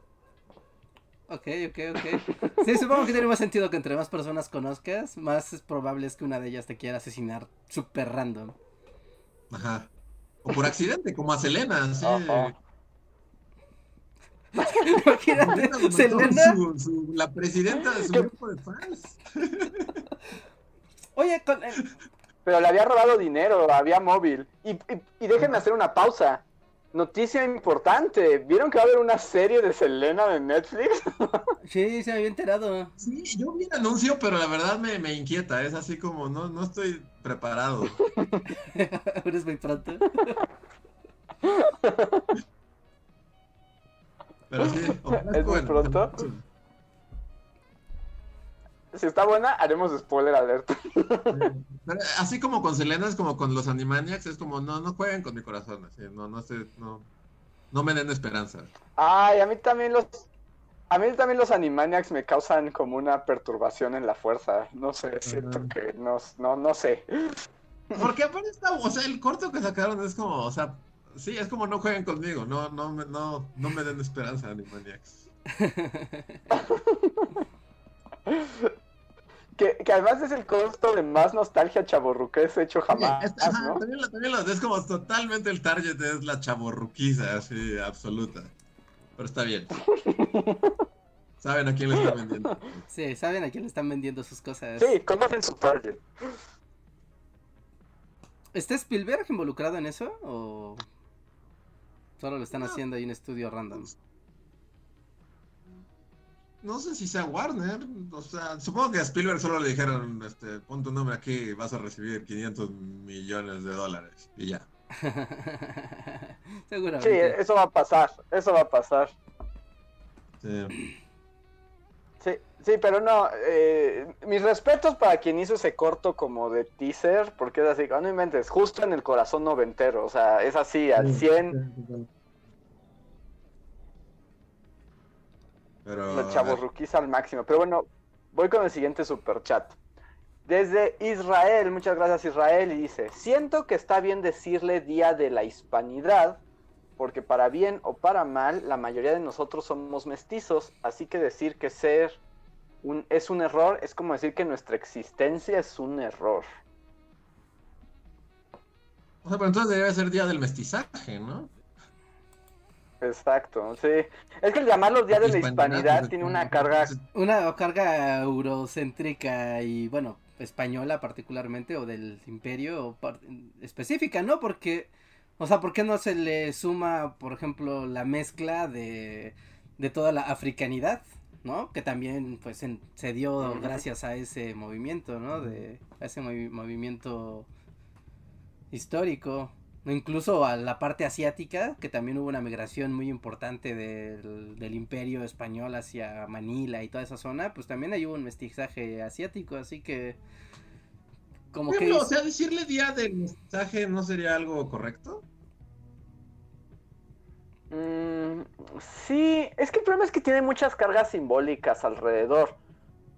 Ok, ok, ok. Sí, supongo que tiene más sentido que entre más personas conozcas, más es probable es que una de ellas te quiera asesinar súper random. Ajá. O por accidente, como a Selena, así. Ajá. Imagínate, Selena su- su- la presidenta de su ¿Qué? grupo de fans. Oye, con- eh, Pero le había robado dinero, había móvil. Y, y, y déjenme hacer una pausa. Noticia importante, ¿vieron que va a haber una serie de Selena de Netflix? sí, se me había enterado. Sí, yo vi el anuncio, pero la verdad me, me inquieta. Es así como, no, no estoy preparado. Ahora es muy pronto. Pero sí, ¿Es muy bueno. pronto? Si está buena, haremos spoiler alert. Así como con Selena, es como con los Animaniacs, es como, no, no jueguen con mi corazón. Así, no, no, sé, no, no me den esperanza. Ay, a mí también los... A mí también los Animaniacs me causan como una perturbación en la fuerza. No sé, siento Ajá. que no, no, no sé. Porque aparte está, o sea, el corto que sacaron es como, o sea, sí, es como no jueguen conmigo, no, no, me- no, no me den esperanza, Animaniacs. Que, que además es el costo de más nostalgia chaborruqués hecho jamás, ¿no? también, lo- también lo- es como totalmente el target es la chaborruquiza, así, absoluta. Pero está bien. Saben a quién le están vendiendo. Sí, ¿saben a quién le están vendiendo sus cosas? Sí, conocen su target. ¿Está Spielberg involucrado en eso? ¿O solo lo están No. haciendo ahí en estudio random? No sé si sea Warner, o sea, supongo que a Spielberg solo le dijeron, este, pon tu nombre aquí y vas a recibir 500 millones de dólares. Y ya. Sí, Seguramente. eso va a pasar, eso va a pasar. Sí. Sí, sí, pero no, eh, mis respetos para quien hizo ese corto como de teaser, porque es así, no inventes, justo en el corazón noventero, o sea, es así, al 100, Pero, la chaborruquiza al máximo. Pero bueno, voy con el siguiente super chat. Desde Israel, muchas gracias Israel, y dice, siento que está bien decirle Día de la Hispanidad, porque para bien o para mal, la mayoría de nosotros somos mestizos, así que decir que ser un, es un error es como decir que nuestra existencia es un error. O sea, pero entonces debe ser día del mestizaje, ¿no? Exacto, sí. Es que el llamarlos Día de la Hispanidad, pues, tiene una carga Una carga eurocéntrica y bueno, española particularmente o del imperio o par- específica, ¿no? Porque, o sea, ¿por qué no se le suma, por ejemplo, la mezcla de, de toda la africanidad, ¿no? Que también pues en- se dio gracias a ese movimiento, ¿no? De a ese movi- movimiento histórico. Incluso a la parte asiática, que también hubo una migración muy importante del, del imperio español hacia Manila y toda esa zona, pues también hay un mestizaje asiático, así que... Como Por que... ejemplo, o sea, decirle día del mensaje no sería algo correcto. Mm, sí, es que el problema es que tiene muchas cargas simbólicas alrededor.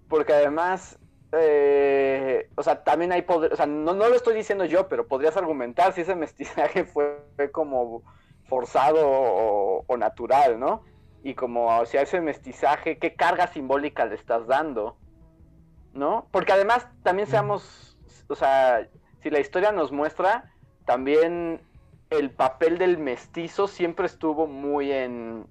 Porque además, eh, o sea, también hay poder, o sea, no, no lo estoy diciendo yo, pero podrías argumentar si ese mestizaje fue, fue como forzado o, o natural, ¿no? Y como o sea, ese mestizaje, ¿qué carga simbólica le estás dando? ¿No? Porque además también seamos, o sea, si la historia nos muestra, también el papel del mestizo siempre estuvo muy en,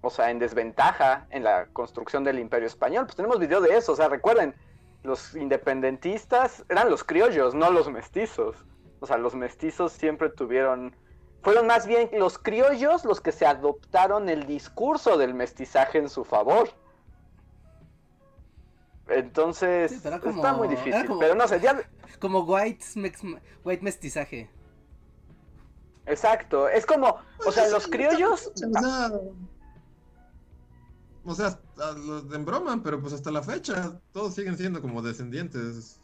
o sea, en desventaja en la construcción del imperio español. Pues tenemos video de eso, o sea, recuerden, los independentistas eran los criollos, no los mestizos. O sea, los mestizos siempre tuvieron, fueron más bien los criollos los que se adoptaron el discurso del mestizaje en su favor. Entonces, Sí, pero era como- está muy difícil. como- Pero no sé, ya, Como white, mex- white mestizaje. exacto. Es como, o sea, Pues, los criollos, O sea, los embroman, pero pues hasta la fecha todos siguen siendo como descendientes.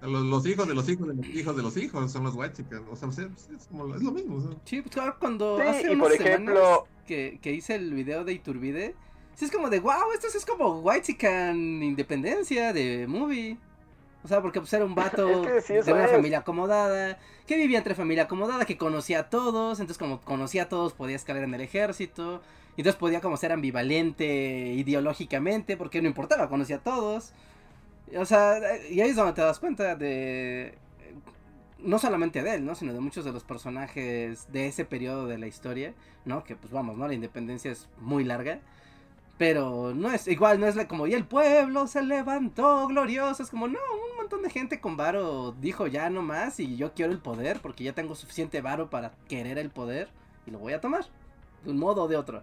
Los, los hijos de los hijos de los hijos de los hijos son los white O sea, es, como, es lo mismo. sea. Sí, pues claro, cuando Sí, hace y unas por semanas ejemplo- que, que hice el video de Iturbide, sí es como de, wow, esto sí es como White Independencia de movie. O sea, porque pues era un vato Es que sí, de una es. familia acomodada, que vivía entre familia acomodada, que conocía a todos, entonces como conocía a todos podía escalar en el ejército, y entonces podía como ser ambivalente ideológicamente, porque no importaba, conocía a todos. O sea, y ahí es donde te das cuenta de no solamente de él, ¿no? Sino de muchos de los personajes de ese periodo de la historia, ¿no? Que pues vamos, ¿no? La independencia es muy larga. Pero no es igual, no es como, y el pueblo se levantó glorioso. Es como, no, un montón de gente con varo dijo ya no más y yo quiero el poder porque ya tengo suficiente varo para querer el poder y lo voy a tomar. De un modo o de otro.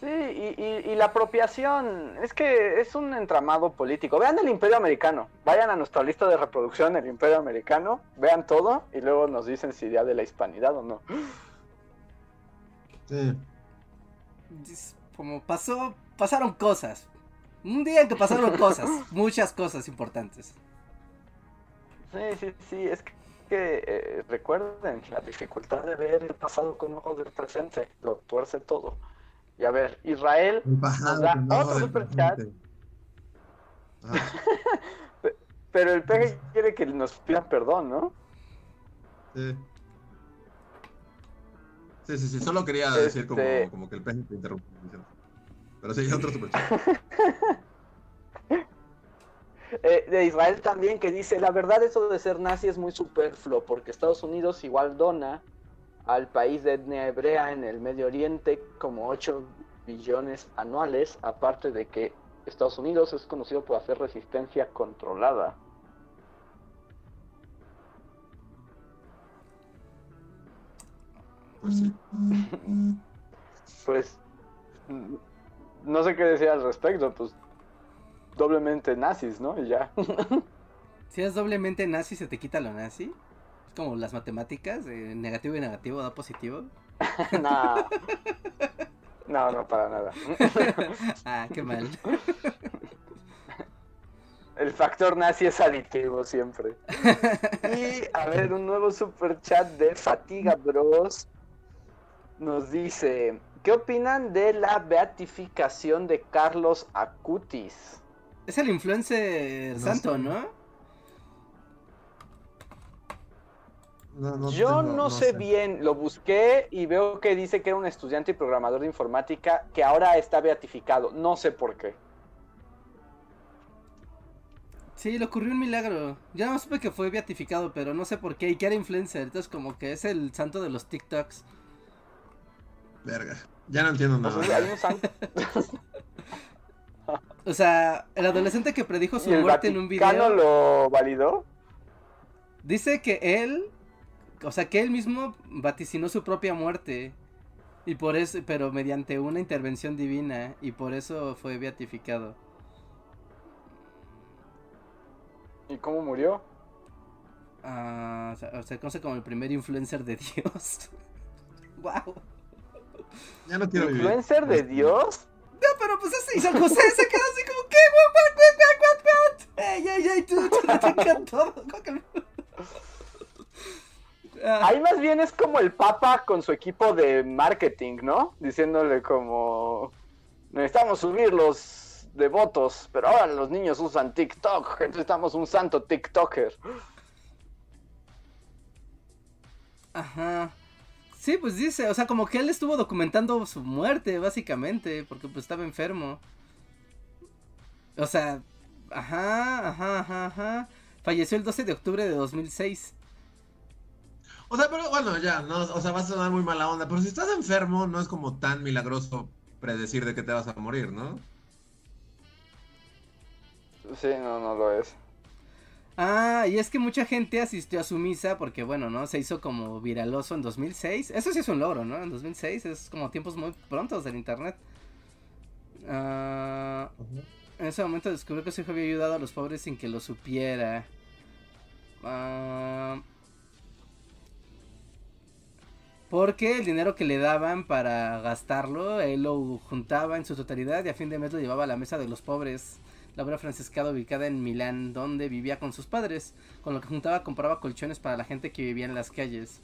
Sí, y, y- y la apropiación, es que es un entramado político. Vean el Imperio Americano, vayan a nuestra lista de reproducción del Imperio Americano, vean todo y luego nos dicen si día de la hispanidad o no. Sí. Como pasó, pasaron cosas. Un día en que pasaron cosas, muchas cosas importantes. Sí, sí, sí, es que, que, eh, recuerden la dificultad de ver el pasado con ojos del presente, lo tuerce todo. Y a ver, Israel Nos da otro superchat. Ajá, Pero el peje quiere que nos pidan perdón, ¿no? sí. Sí, sí, sí, solo quería decir como, Este- como que el peje te interrumpe. Pero sí, otro superchat. Eh, de Israel también que dice, la verdad eso de ser nazi es muy superfluo, porque Estados Unidos igual dona al país de etnia hebrea en el Medio Oriente como 8 billones anuales, aparte de que Estados Unidos es conocido por hacer resistencia controlada. Pues. Pues mm, no sé qué decir al respecto, pues doblemente nazis, ¿no? Y ya. Si es doblemente nazi, se te quita lo nazi. Es como las matemáticas, negativo y negativo da positivo. no. no, no, para nada. ah, qué mal. El factor nazi es aditivo siempre. Y a ver, un nuevo super chat de Fatiga Bros. Nos dice: ¿Qué opinan de la beatificación de Carlos Acutis? Es el influencer No santo, sé. ¿no? No, no Yo tengo- no, sé, bien, lo busqué y veo que dice que era un estudiante y programador de informática que ahora está beatificado. No sé por qué. Sí, le ocurrió un milagro. Ya no supe que fue beatificado, pero no sé por qué. Y que era influencer. Entonces, como que es el santo de los TikToks. Verga. Ya no entiendo O nada. sea, hay un santo. O sea, el adolescente que predijo su ¿Y el muerte en un Vaticano video. lo validó? Dice que él. O sea, que él mismo vaticinó su propia muerte. Y por eso. Pero mediante una intervención divina. Y por eso fue beatificado. ¿Y cómo murió? Ah, o sea, o sea, conoce como el primer influencer de Dios. wow. Ya no quiero vivir. ¿Influencer de Dios? No, pero pues ese y San José se quedó así como, ¿qué? What, what, what, what, what? Ey, ey, ey, tú, tú, te encantó. Ah, Ahí más bien es como el Papa con su equipo de marketing, ¿no? Diciéndole como... Necesitamos subir los devotos, pero ahora los niños usan TikTok, necesitamos un santo TikToker. Ajá. Sí, pues dice, o sea, como que él estuvo documentando su muerte, básicamente, porque pues estaba enfermo. O sea, ajá, ajá, ajá, ajá. Falleció el 12 de octubre de 2006. O sea, pero bueno, ya, no, o sea, vas a sonar muy mala onda, pero si estás enfermo, no es como tan milagroso predecir de que te vas a morir, ¿no? Sí, no, no lo es. Ah, y es que mucha gente asistió a su misa porque, bueno, ¿no? Se hizo como viraloso en 2006. Eso sí es un logro, ¿no? En 2006 es como tiempos muy prontos del internet. Ah, en ese momento descubrió que su hijo había ayudado a los pobres sin que lo supiera. Ah, porque el dinero que le daban para gastarlo, él lo juntaba en su totalidad y a fin de mes lo llevaba a la mesa de los pobres. La obra ubicada en Milán, donde vivía con sus padres. Con lo que juntaba compraba colchones para la gente que vivía en las calles.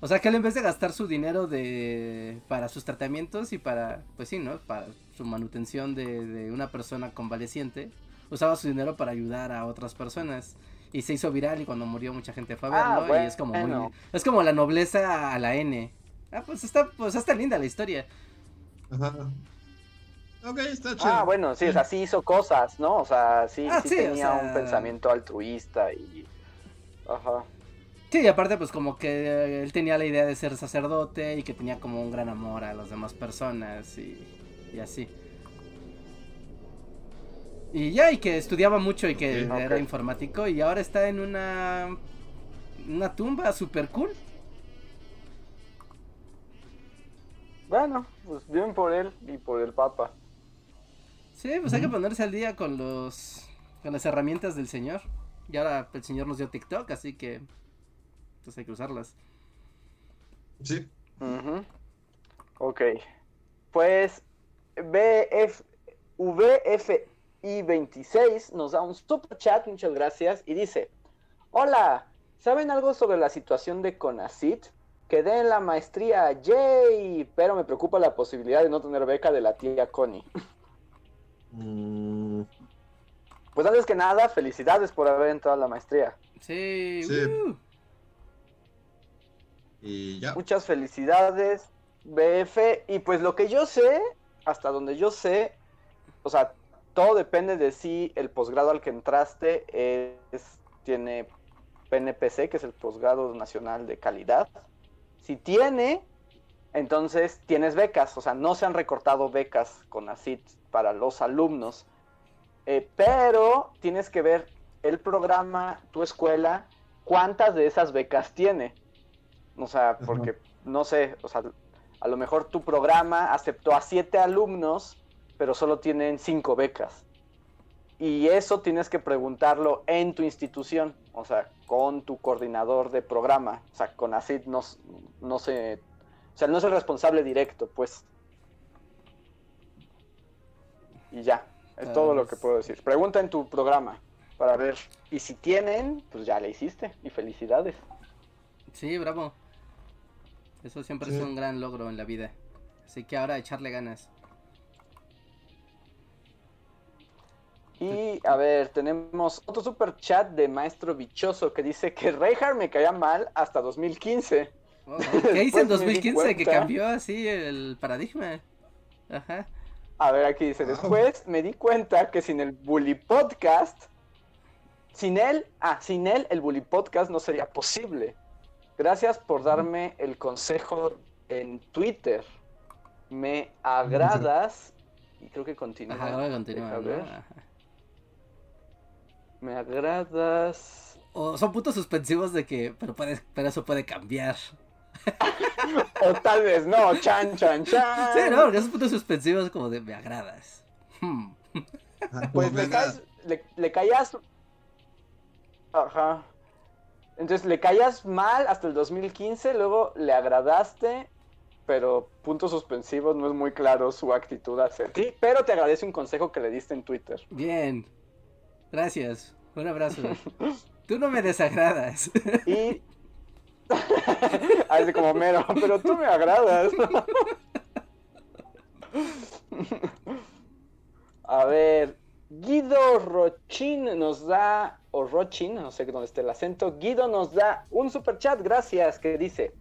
O sea que él en vez de gastar su dinero de para sus tratamientos y para, pues sí, ¿no? Para su manutención de, de una persona convaleciente, usaba su dinero para ayudar a otras personas. Y se hizo viral y cuando murió mucha gente fue a Ah, verlo y es como muy, es como la nobleza a la N. Ah, pues está, pues está linda la historia. Ajá. Ok, está chido. Ah, bueno, sí, o sea, sí hizo cosas, ¿no? O sea, sí, Ah, sí sí, o tenía sea- un pensamiento altruista y... Ajá. Sí, y aparte pues como que eh, él tenía la idea de ser sacerdote y que tenía como un gran amor a las demás personas y, y así. Y ya, y que estudiaba mucho y que era informático y ahora está en una una tumba super cool. Bueno, pues bien por él y por el Papa. Sí, pues hay que ponerse al día con los con las herramientas del Señor. Y ahora el Señor nos dio TikTok, así que pues hay que usarlas. Sí. Ujú. Ok. Pues BF, VFI26 nos da un super chat, muchas gracias, y dice, hola, ¿saben algo sobre la situación de Conacit? Quedé en la maestría, yay, pero me preocupa la posibilidad de no tener beca de la tía Connie. Mm, Pues antes que nada, felicidades por haber entrado a la maestría. Sí, Sí. ¡woo! y ya. Muchas felicidades, BF. Y pues lo que yo sé, hasta donde yo sé, o sea, todo depende de si el posgrado al que entraste es, tiene PNPC, que es el posgrado nacional de calidad. Si tiene, entonces tienes becas, o sea, no se han recortado becas con ACID para los alumnos. Eh, pero tienes que ver el programa, tu escuela, cuántas de esas becas tiene. O sea, porque, no sé, o sea, a lo mejor tu programa aceptó a siete alumnos, pero solo tienen cinco becas. Y eso tienes que preguntarlo en tu institución, o sea, con tu coordinador de programa. O sea, con ACID no, no se... O sea, no es el responsable directo, pues. Y ya, es todo lo que Pues- puedo decir. Pregunta en tu programa para ver. Y si tienen, pues ya le hiciste. Y felicidades. Sí, bravo. Eso siempre Sí. es un gran logro en la vida. Así que ahora echarle ganas. Y a ver, tenemos otro super chat de Maestro Bichoso que dice que Reinhardt me caía mal hasta 2015. Oh, ¿Qué hice en Después me di 2015 que cuenta. cambió así el paradigma? Ajá. A ver, aquí dice, Wow. después me di cuenta que sin el Bully Podcast sin él, ah, sin él el Bully Podcast no sería posible. Gracias por darme el consejo en Twitter. Me agradas. Y creo que continúa. Ajá, Deja ¿no? ver. Me agradas. O son puntos suspensivos de que, pero, puede, pero eso puede cambiar. O tal vez no, chan, chan, chan. Sí, no, porque esos puntos suspensivos como de me agradas. Hmm. Ajá, Pues le, caes, le, le caías. Ajá. Entonces le caías mal hasta el 2015, luego le agradaste, pero puntos suspensivos no es muy claro su actitud hacia ti. Pero te agradece un consejo que le diste en Twitter. Bien. Gracias. Un abrazo. Tú no me desagradas. Y. Así como mero, pero tú me agradas. A ver, Guido Rochin nos da, o Rochin, no sé dónde está el acento, Guido nos da un super chat, gracias, que dice,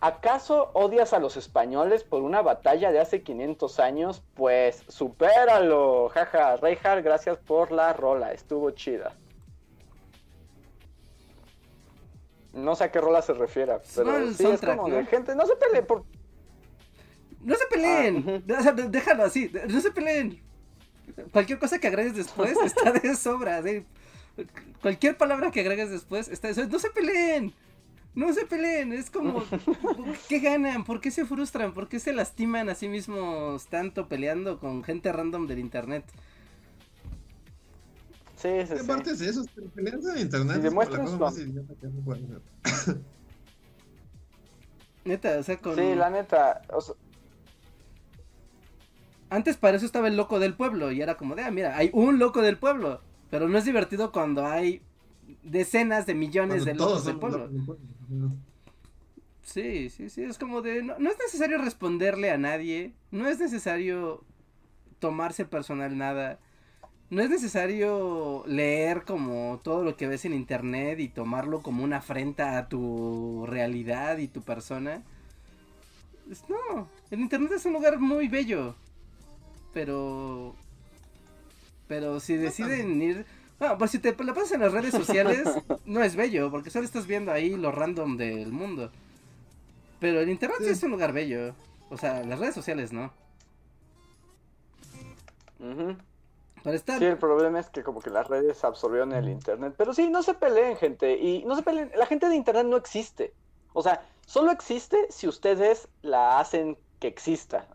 ¿acaso odias a los españoles por una batalla de hace 500 años? Pues supéralo, jaja, Reinhardt, gracias por la rola, estuvo chida. No sé a qué rola se refiere, pero No, el sí es como de gente, no se peleen por... No se peleen. Ah, sea, déjalo así. No se peleen. Cualquier cosa que agregues después está de sobra. ¿sí? Cualquier palabra que agregues después está de sobra. No se peleen. No se peleen. Es como. ¿Qué ganan? ¿Por qué se frustran? ¿Por qué se lastiman a sí mismos tanto peleando con gente random del internet? Sí, sí, ¿Qué sí. parte es eso? Pelearse en internet Y es como la cosa más que. Neta, o sea, con. Sí, la neta, o sea, Antes para eso estaba el loco del pueblo y era como de, ah, mira, hay un loco del pueblo. Pero no es divertido cuando hay decenas de millones Cuando de locos del pueblo. del pueblo. Sí, sí, sí, es como de, no, no es necesario responderle a nadie, no es necesario tomarse personal nada, no es necesario leer como todo lo que ves en internet y tomarlo como una afrenta a tu realidad y tu persona. No, el internet es un lugar muy bello, pero... Pero si deciden ir... No, pues si te la pasas en las redes sociales, no es bello, porque solo estás viendo ahí lo random del mundo. Pero el internet sí es un lugar bello. O sea, las redes sociales no. ujú. Para estar... Sí, el problema es que como que las redes absorbieron el internet. Pero sí, no se peleen, gente. Y no se peleen. La gente de internet no existe. O sea, solo existe si ustedes la hacen que exista.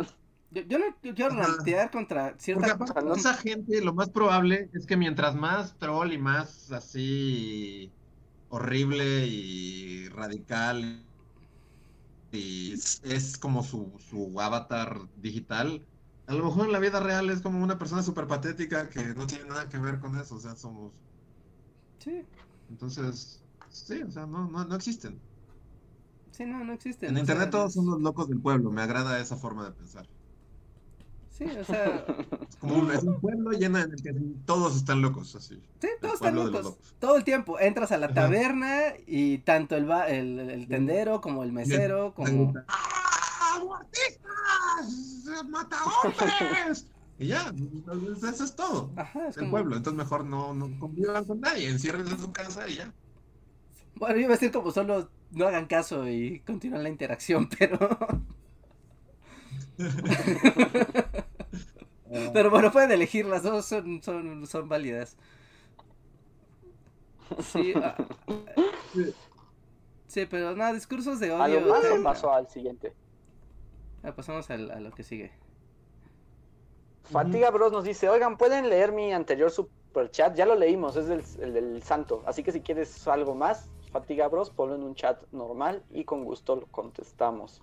Yo, yo no quiero Ajá. rantear contra Porque cierta... aparte, no- esa gente, lo más probable es que mientras más troll y más así horrible y radical y es, es como su, su avatar digital, a lo mejor en la vida real es como una persona súper patética que no tiene nada que ver con eso, o sea, somos... Sí, Entonces, sí, o sea, no, no, no existen. sí, no, no existe. En internet todos son los locos del pueblo, me agrada esa forma de pensar. Sí, o sea, Es como un, es un pueblo lleno en el que todos están locos, así. sí, todos están locos. locos. Todo el tiempo. Entras a la Ajá. taberna y tanto el, ba- el, el tendero como el mesero, como... ¡Ah, ¡Mata hombres! Y ya, eso es todo. Ajá, es El como... pueblo, entonces mejor no, no convivan con nadie, enciérrense en su casa y ya. Bueno, yo iba a decir como solo no hagan caso y continúen la interacción, pero... Pero bueno, pueden elegir, las dos son, son, son válidas. Sí, ah, sí, pero no, discursos de A lo odio. más tenga. paso al siguiente. Ah, pasamos a lo que sigue. Fatiga Bros nos dice, oigan, ¿pueden leer mi anterior super chat? Ya lo leímos, es del, el del santo. Así que si quieres algo más, Fatiga Bros, ponlo en un chat normal y con gusto lo contestamos.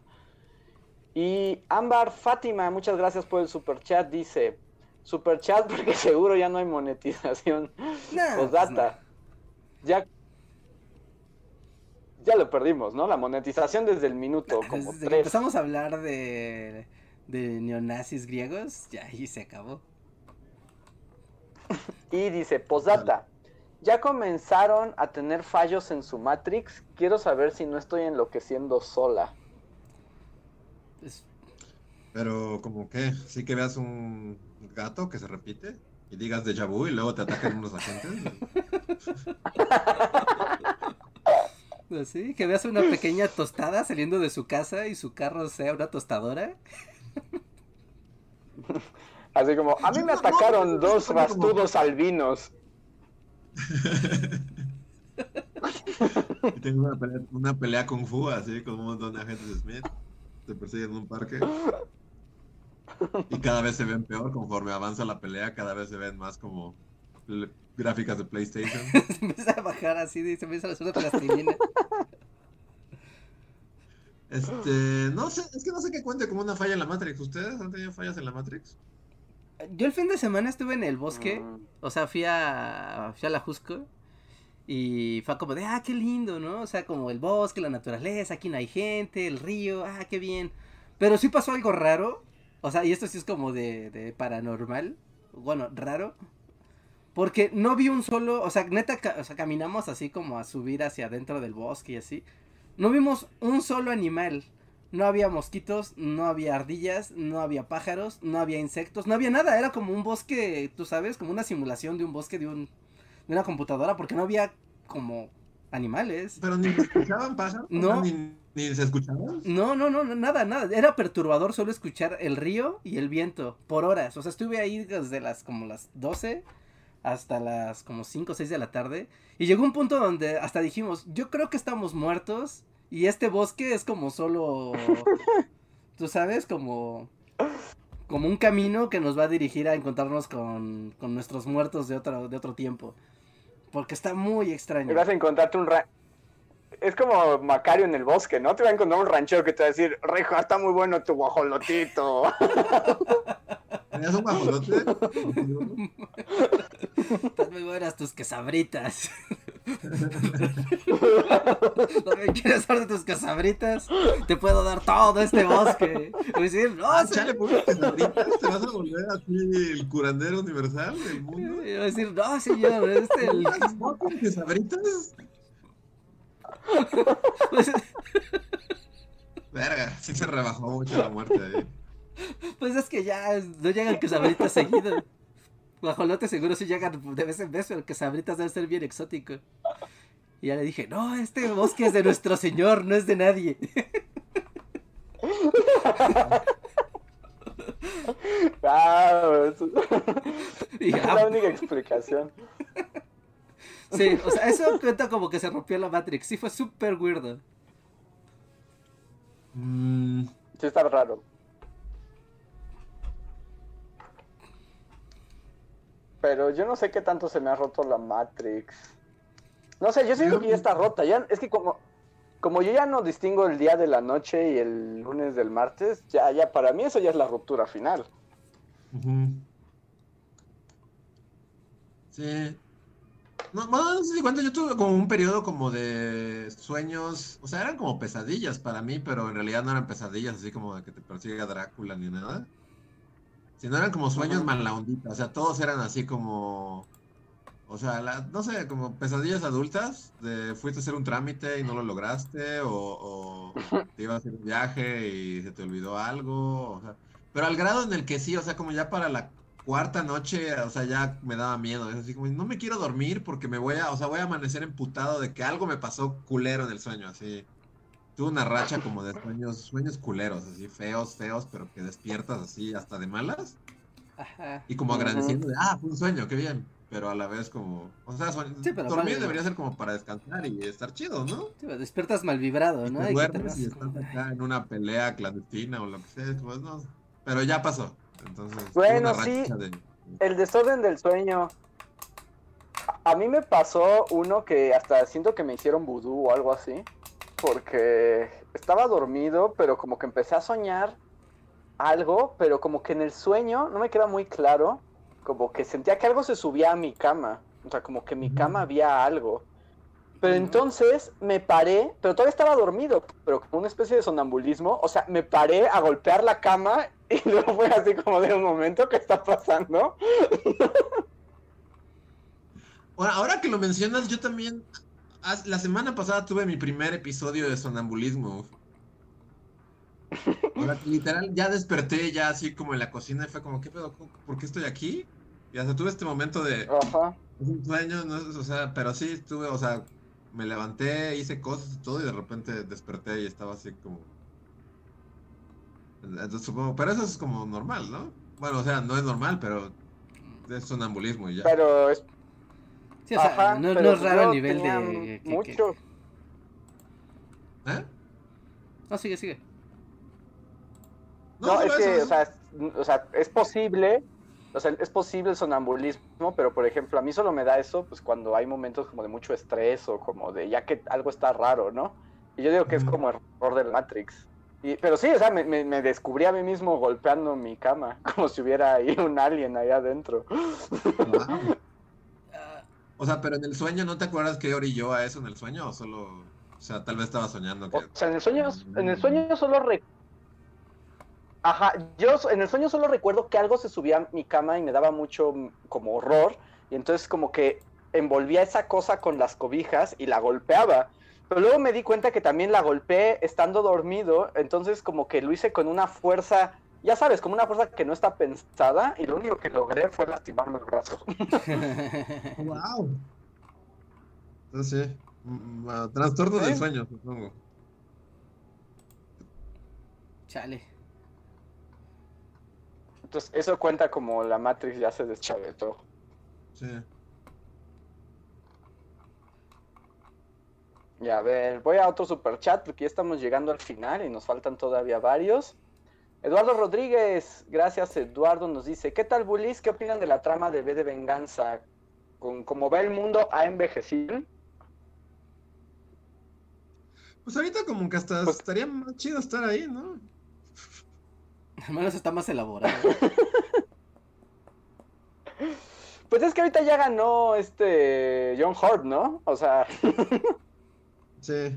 Y Ámbar Fátima, muchas gracias por el super chat, dice, super chat porque seguro ya no hay monetización. Nah, pues Postdata. Ya, ya lo perdimos, ¿no? La monetización desde el minuto, como Desde que tres. empezamos a hablar de, de neonazis griegos, ya ahí se acabó. Y dice, posdata, ya comenzaron a tener fallos en su Matrix. Quiero saber si no estoy enloqueciendo sola. Pero, como que, sí que veas un gato que se repite. y digas déjà vu y luego te atacan unos agentes. Así, que veas una pequeña tostada saliendo de su casa y su carro sea una tostadora. Así como, a mí me atacaron dos bastudos albinos. y tengo una pelea, una pelea fu así con un montón de agentes de Smith. Te persiguen en un parque. Y cada vez se ven peor conforme avanza la pelea, cada vez se ven más como gráficas de PlayStation. se empieza a bajar así, y se empieza a hacer una plastilina. Este, no sé, es que no sé qué cuente como una falla en la Matrix. ¿Ustedes han tenido fallas en la Matrix? Yo el fin de semana estuve en el bosque, Mm. o sea, fui a, fui a la Jusco y fue como de, ah, qué lindo, ¿no? O sea, como el bosque, la naturaleza, aquí no hay gente, el río, ah, qué bien. Pero sí pasó algo raro, o sea, y esto sí es como de, de paranormal, bueno, raro. Porque no vi un solo, o sea, neta, o sea, caminamos así como a subir hacia adentro del bosque y así. No vimos un solo animal. No había mosquitos, no había ardillas, no había pájaros, no había insectos, no había nada. Era como un bosque, tú sabes, como una simulación de un bosque de, un, de una computadora, porque no había como animales. Pero ni se escuchaban pájaros, No. ni, ni se escuchaban. No, no, no, no, nada, nada. Era perturbador solo escuchar el río y el viento por horas. O sea, estuve ahí desde las como las 12 hasta las como 5 o 6 de la tarde. Y llegó un punto donde hasta dijimos, yo creo que estamos muertos y este bosque es como solo, tú sabes, como, como un camino que nos va a dirigir a encontrarnos con, con nuestros muertos de otro, de otro tiempo. Porque está muy Y extraño. vas a encontrarte un ra... Es como Macario en el bosque, ¿no? Te va a encontrar un ranchero que te va a decir, Reja, está muy bueno tu guajolotito. ¿Tenías un guajolote? Están muy buenas tus quesabritas. ¿No me quieres dar de tus quesabritas? Te puedo dar todo este bosque. Y decir, no, Ah, chale, quesabritas, te vas a volver así el curandero universal del mundo. Y decir, no, señor, este el... ¿No con quesabritas? Verga, sí se rebajó mucho la muerte ahí. Pues es que ya no llegan quesabritas seguido. Guajolotes seguro sí llegan de vez en vez, pero quesabritas debe ser bien exótico. Y ya le dije, no, este bosque es de nuestro señor, no es de nadie. Ah, es Y dije, es "Ah, la única explicación. Sí, o sea, eso cuenta como que se rompió la Matrix. Sí, fue súper weirdo. Mm, Sí está raro. Pero yo no sé qué tanto se me ha roto la Matrix. No sé, yo siento que ya está rota. Ya, es que como, como yo ya no distingo el día de la noche y el lunes del martes, ya, ya para mí eso ya es la ruptura final. ujú. Sí. No, bueno, no sé si cuenta, yo tuve como un periodo como de sueños, o sea, eran como pesadillas para mí, pero en realidad no eran pesadillas así como de que te persiga Drácula ni nada. Sino eran como sueños ondita, o sea, todos eran así como, o sea, la- no sé, como pesadillas adultas, de fuiste a hacer un trámite y no lo lograste, o, o te ibas a hacer un viaje y se te olvidó algo, o sea, pero al grado en el que sí, o sea, como ya para la cuarta noche, o sea, ya me daba miedo, es así como, no me quiero dormir porque me voy a, o sea, voy a amanecer emputado de que algo me pasó culero en el sueño, así. Tuve una racha como de sueños, sueños culeros, así, feos, feos, pero que despiertas así hasta de malas. Ajá. Y como agradeciendo de, ah, fue un sueño, qué bien. Pero a la vez como, o sea, sueño- Sí, pero dormir vale. debería ser como para descansar y estar chido, ¿no? Sí, pero despiertas mal vibrado, ¿no? Y duermes y como, estás acá en una pelea clandestina o lo que sea, pues no. Pero ya pasó. Entonces, Bueno, sí. de... El desorden del sueño. A a mí me pasó uno que hasta siento que me hicieron vudú o algo así. Porque estaba dormido, pero como que empecé a soñar algo, pero como que en el sueño no me queda muy claro. Como que sentía que algo se subía a mi cama. O sea, como que en mi cama había algo. Pero entonces me paré, pero todavía estaba dormido, pero como una especie de sonambulismo. O sea, me paré a golpear la cama y luego fue así como de un momento, ¿qué está pasando? Ahora, ahora que lo mencionas, yo también, la semana pasada tuve mi primer episodio de sonambulismo. Ahora, literal, ya desperté ya así como en la cocina y fue como, ¿qué pedo? ¿Por qué estoy aquí? Y hasta tuve este momento de, Ajá. un sueño, no o sea, pero sí estuve, o sea, me levanté, hice cosas y todo, y de repente desperté y estaba así como. Entonces supongo, pero eso es como normal, ¿no? Bueno, o sea, no es normal, pero es sonambulismo y ya. Pero es Sí, o sea, Ajá, no, es raro a nivel de... que- que- mucho. ¿Eh? No, sigue, sigue. No, es que, eso, o sea, es, o sea, es posible, o sea, es posible el sonambulismo, pero por ejemplo, a mí solo me da eso, pues cuando hay momentos como de mucho estrés o como de ya que algo está raro, ¿no? Y yo digo que es como error del Matrix. Y, pero sí, o sea, me, me- me descubrí a mí mismo golpeando mi cama, como si hubiera ahí un alien ahí adentro. Wow. O sea, pero en el sueño, ¿no te acuerdas que orilló a eso en el sueño? O solo, o sea, tal vez estaba soñando que... O sea, en el sueño, en el sueño solo re- Ajá, yo en el sueño solo recuerdo que algo se subía a mi cama y me daba mucho mm, como horror. Y entonces como que envolvía esa cosa con las cobijas y la golpeaba. Pero luego me di cuenta que también la golpeé estando dormido. Entonces como que lo hice con una fuerza, ya sabes, como una fuerza que no está pensada. Y lo único que logré fue lastimarme el brazo. ¡Wow! Entonces sí, mm, ah, trastorno del Sí. sueño, supongo. Chale. Entonces eso cuenta como la Matrix ya se deschavetó. Sí. Y a ver, voy a otro super chat porque ya estamos llegando al final y nos faltan todavía varios. Eduardo Rodríguez, gracias Eduardo, nos dice, ¿qué tal Bulis? ¿Qué opinan de la trama de B de Venganza? Con, como ve el mundo, ¿ha envejecido? Pues ahorita como que hasta Pues- estaría más chido estar ahí, ¿no? Al menos está más elaborado. Pues es que ahorita ya ganó este John Hurt, ¿no? O sea, Sí.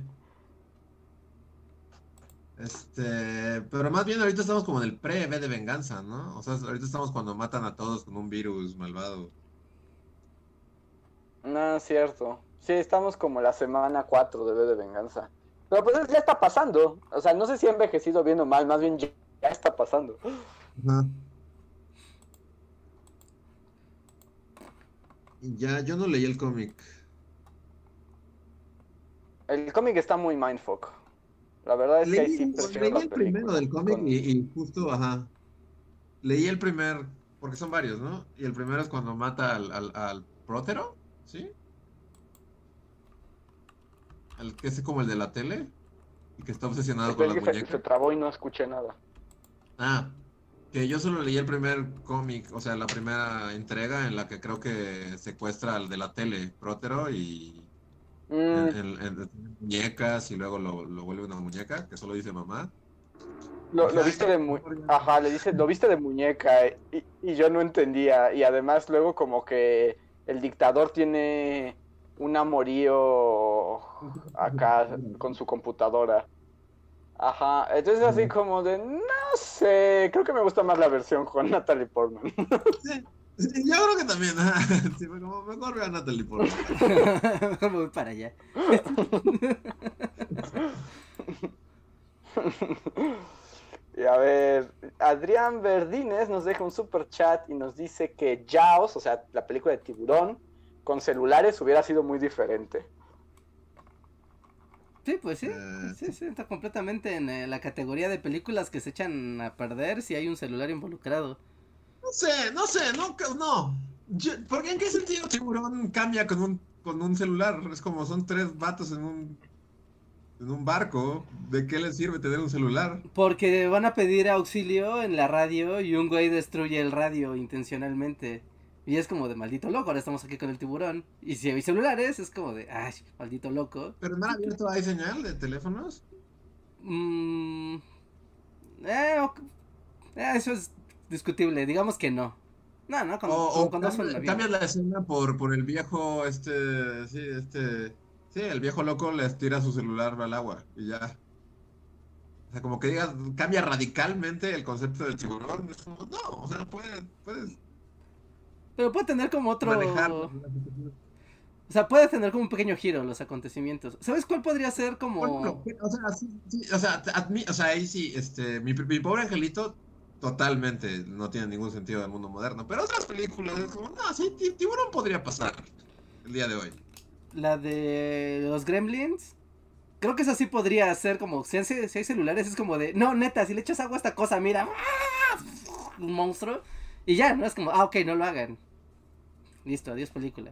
Este, pero más bien ahorita estamos como en el pre-B de venganza, ¿no? O sea, ahorita estamos cuando matan a todos con un virus malvado. no es cierto. Sí, estamos como la semana 4 de B de Venganza. Pero pues ya está pasando. O sea, no sé si ha envejecido bien o mal, más bien ya está pasando. Y ya, yo no leí el cómic. El cómic está muy mindfuck. La verdad es que ahí Leí, sí prefiero leí la el primero del cómic con- y, y justo, ajá. Leí el primer, porque son varios, ¿no? Y el primero es cuando mata al, al, al prótero, ¿sí? El que es como el de la tele y que está obsesionado con que se, se muñecas. trabó y no escuché nada. Ah, que yo solo leí el primer cómic, o sea, la primera entrega en la que creo que secuestra al de la tele, prótero, y Mm, en, en- en- muñecas y luego lo, lo vuelve una muñeca, que solo dice mamá. lo, viste de mu-. Ajá, le dice, lo viste de muñeca y, y yo no entendía. Y además luego como que el dictador tiene un amorío acá con su computadora. Ajá, entonces así como de, no sé, creo que me gusta más la versión con Natalie Portman. Sí, sí, yo creo que también. Sí, como, mejor ve a Natalie. Mejor me voy para allá. Y a ver, Adrián Verdines nos deja un super chat y nos dice que Jaws, o sea, la película de tiburón, con celulares hubiera sido muy diferente. Sí, pues sí. Eh, Sí, sí, está completamente en eh, la categoría de películas que se echan a perder si hay un celular involucrado. No sé, no sé, no, no. Yo- porque en qué sentido tiburón cambia con un, con un celular? Es como son tres vatos en un, en un barco. ¿De qué les sirve tener un celular? Porque van a pedir auxilio en la radio y un güey destruye el radio intencionalmente. Y es como de maldito loco, ahora estamos aquí con el tiburón. Y si hay celulares, es como de, ay, maldito loco. ¿Pero en mar abierto hay señal de teléfonos? Mm, eh, ok, eh, eso es discutible, digamos que no. No, no, cuando, O, como o cuando son cambia- cambias la escena por, por el viejo, este, sí, este, sí, el viejo loco les tira su celular al agua y ya. O sea, como que digas, cambia radicalmente el concepto del tiburón. Es como, no, o sea, puedes, puedes Pero puede tener como otro... manejar. O sea, puede tener como un pequeño giro los acontecimientos. ¿Sabes cuál podría ser como... Bueno, o sea, sí, sí, o sea, admi- o sea, ahí sí, este, mi, mi pobre angelito totalmente no tiene ningún sentido del mundo moderno. Pero otras películas es como, no, sí, ti- tiburón podría pasar el día de hoy. La de los Gremlins. Creo que eso sí podría ser como. Si hay, si hay celulares, es como de. No, neta, si le echas agua a esta cosa, mira. ¡ah! Un monstruo. Y ya, ¿no? Es como, ah, ok, no lo hagan. Listo, adiós película.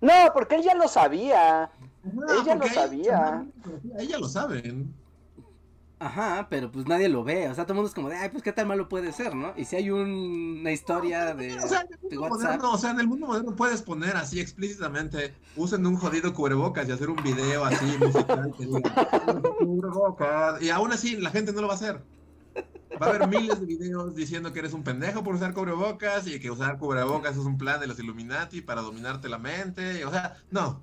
No, porque él ya lo sabía. Ella lo sabía. Ella lo saben. Ajá, pero pues nadie lo ve. O sea, todo el mundo es como de, ay, pues qué tan malo puede ser, ¿no? Y si hay un- una historia de, O sea, en el de mundo WhatsApp. moderno, o sea, en el mundo moderno puedes poner así explícitamente, usen un jodido cubrebocas y hacer un video así musical que diga, cubrebocas. Y aún así la gente no lo va a hacer. Va a haber miles de videos diciendo que eres un pendejo por usar cubrebocas y que usar cubrebocas es un plan de los Illuminati para dominarte la mente. O sea, no.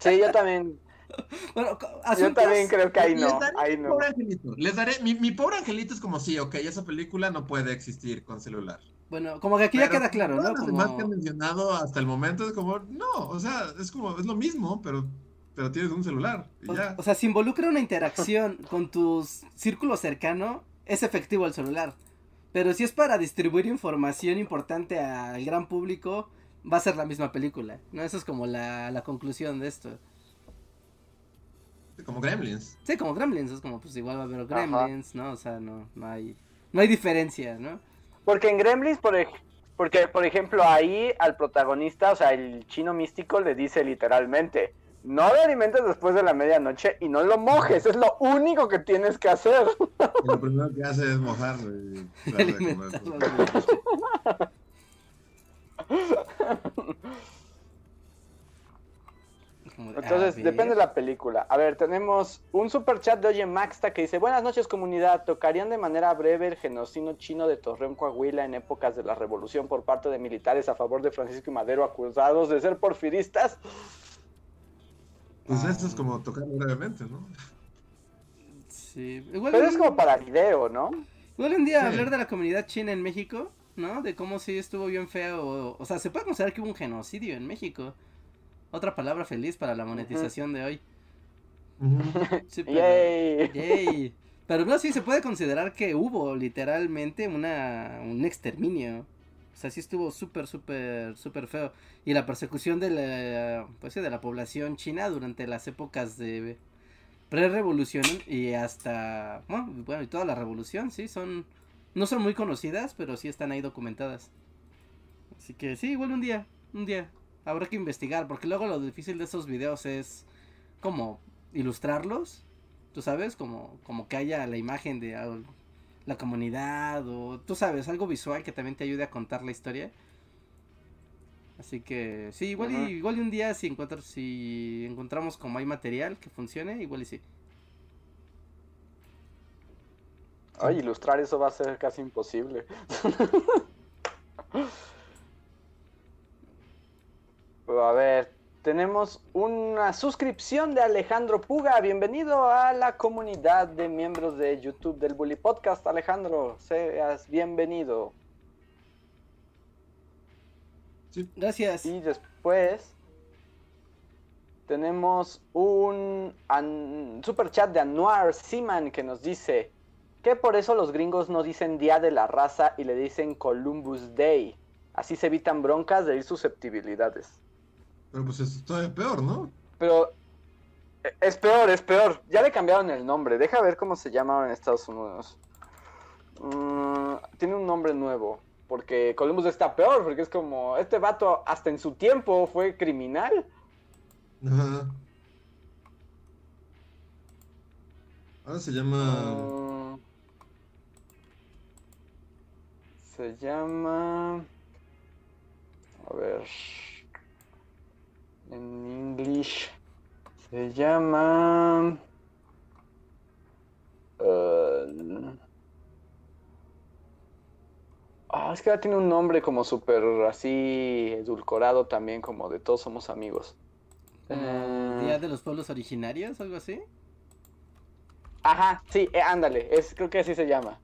Sí, yo también. Bueno, Yo también creo que ahí Les no. daré Ahí mi no. pobre angelito. Les daré, mi, mi pobre angelito es como sí, ok, esa película no puede existir con celular. Bueno, como que aquí ya queda claro, ¿no? demás que han Como... mencionado hasta el momento es como, no, o sea, es como, es lo mismo, pero, pero tienes un celular y O, ya. o sea, si involucra una interacción con tu círculo cercano, es efectivo el celular. Pero si es para distribuir información importante al gran público, va a ser la misma película. ¿No? Esa es como la, la conclusión de esto. Como Gremlins. Sí, como Gremlins, es como pues igual va a haber Ajá. Gremlins, ¿no? O sea, no, no hay, no hay diferencia, ¿no? Porque en Gremlins, por, ej- porque, por ejemplo, ahí al protagonista, o sea, el chino místico le dice literalmente, no lo alimentes después de la medianoche y no lo mojes, es lo único que tienes que hacer. Y lo primero que hace es mojarlo y darle de comer. Como de, Entonces, depende de la película. A ver, tenemos un super chat de Oye Maxta que dice, buenas noches comunidad, ¿tocarían de manera breve el genocidio chino de Torreón, Coahuila en épocas de la revolución por parte de militares a favor de Francisco y Madero acusados de ser porfiristas? Pues esto es como tocarlo brevemente, ¿no? Sí. Igual, Pero es como para video, ¿no? igual un día Sí. hablar de la comunidad china en México, ¿no? De cómo sí estuvo bien feo. O, o sea, se puede considerar que hubo un genocidio en México. Otra palabra feliz para la monetización de hoy. Sí, pero- Yay. Yay. Pero no, sí se puede considerar que hubo literalmente una, un exterminio. O sea, sí estuvo súper, súper, súper feo. Y la persecución de la, pues, sí, de la población china durante las épocas de pre-revolución y hasta, bueno, bueno, y toda la revolución, sí, son, no son muy conocidas, pero sí están ahí documentadas. Así que sí, igual un día, un día. Habrá que investigar, porque luego lo difícil de esos videos es como ilustrarlos, tú sabes, como, como que haya la imagen de la comunidad o tú sabes, algo visual que también te ayude a contar la historia. Así que sí, igual Ajá. y, igual y un día si encuentro, si encontramos como hay material que funcione, igual y sí. Ay, ilustrar eso va a ser casi imposible. A ver, tenemos una suscripción de Alejandro Puga. Bienvenido a la comunidad de miembros de YouTube del Bully Podcast, Alejandro. Seas bienvenido. Gracias. Y después tenemos un an- super chat de Anuar Siman que nos dice que por eso los gringos no dicen Día de la Raza y le dicen Columbus Day. Así se evitan broncas de ir susceptibilidades. Pero pues es todavía peor, ¿no? Pero eh, es peor, es peor. Ya le cambiaron el nombre. Deja ver cómo se llama en Estados Unidos. Mm, tiene un nombre nuevo. Porque Columbus está peor, porque es como, este vato hasta en su tiempo fue criminal. Ajá. Ahora se llama. Mm, se llama... A ver... En English... Se llama... Ah, es que ahora tiene un nombre como súper así edulcorado también, como de todos somos amigos. Eh, Día de los Pueblos Originarios, algo así. Ajá, sí, eh, ándale, es, creo que así se llama.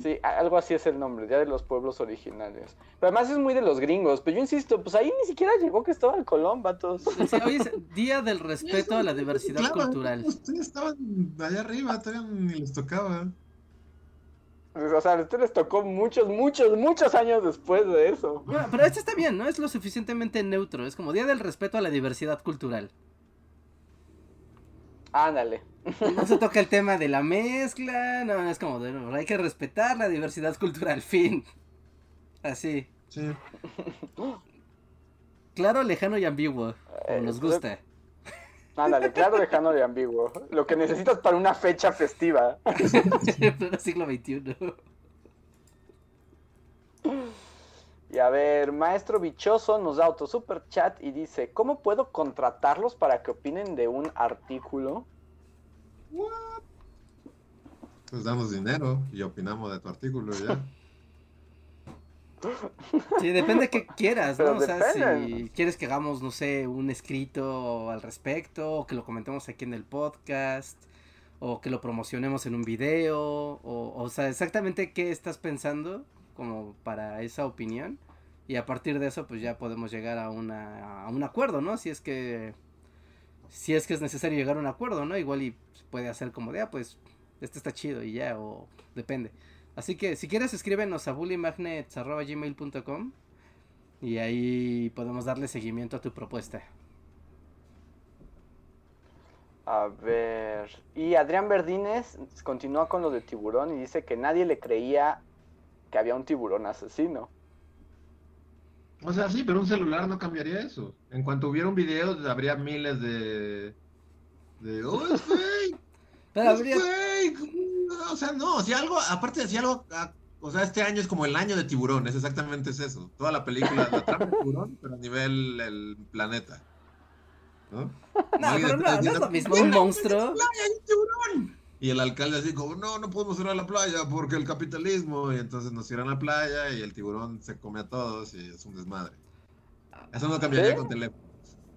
Sí, algo así es el nombre, Día de los Pueblos Originarios. Pero además es muy de los gringos. Pero yo insisto, pues ahí ni siquiera llegó Cristóbal Colón, vatos. Sí, hoy es Día del Respeto a la Diversidad Claro, Cultural. Ustedes estaban allá arriba, todavía ni les tocaba. O sea, a ustedes les tocó muchos, muchos, muchos años después de eso. Bueno, pero este está bien, ¿no? Es lo suficientemente neutro. Es como Día del Respeto a la Diversidad Cultural. Ándale. No se toca el tema de la mezcla, no, es como, de, no, hay que respetar la diversidad cultural, fin. Así. Sí. Claro, lejano y ambiguo, como Eh, nos gusta. Ándale, claro, lejano y ambiguo. Lo que necesitas para una fecha festiva. En pleno siglo XXI. Y a ver, Maestro Bichoso nos da otro super chat y dice, ¿cómo puedo contratarlos para que opinen de un artículo? Pues damos dinero y opinamos de tu artículo y ya. Sí, depende que quieras, ¿no? Pero O sea, si quieres que hagamos, no sé, un escrito al respecto, o que lo comentemos aquí en el podcast, o que lo promocionemos en un video, o, o sea, exactamente qué estás pensando como para esa opinión. Y a partir de eso, pues ya podemos llegar a, una, a un acuerdo, ¿no? Si es que si es que es necesario llegar a un acuerdo, ¿no? Igual y puede hacer como de, ah, pues, este está chido y ya, o depende. Así que si quieres escríbenos a bullymagnets.gmail.com y ahí podemos darle seguimiento a tu propuesta. A ver. Y Adrián Verdines continúa con lo de tiburón y dice que nadie le creía que había un tiburón asesino. O sea, sí, pero un celular no cambiaría eso. En cuanto hubiera un video, habría miles de. de. ¡Oh, es fake! Pero ¡Es habría... fake! O sea, no, si algo, aparte de si algo. ah, O sea, este año es como el año de tiburón, es exactamente es eso. Toda la película, la trama de tiburón, pero a nivel el planeta. ¿No? No, pero no, no es lo mismo. "Mira, Un monstruo. hay un tiburón". Y el alcalde así como, no, no podemos ir a la playa porque el capitalismo. Y entonces nos irán a la playa y el tiburón se come a todos y es un desmadre. Eso no cambiaría ¿Sí? con teléfono.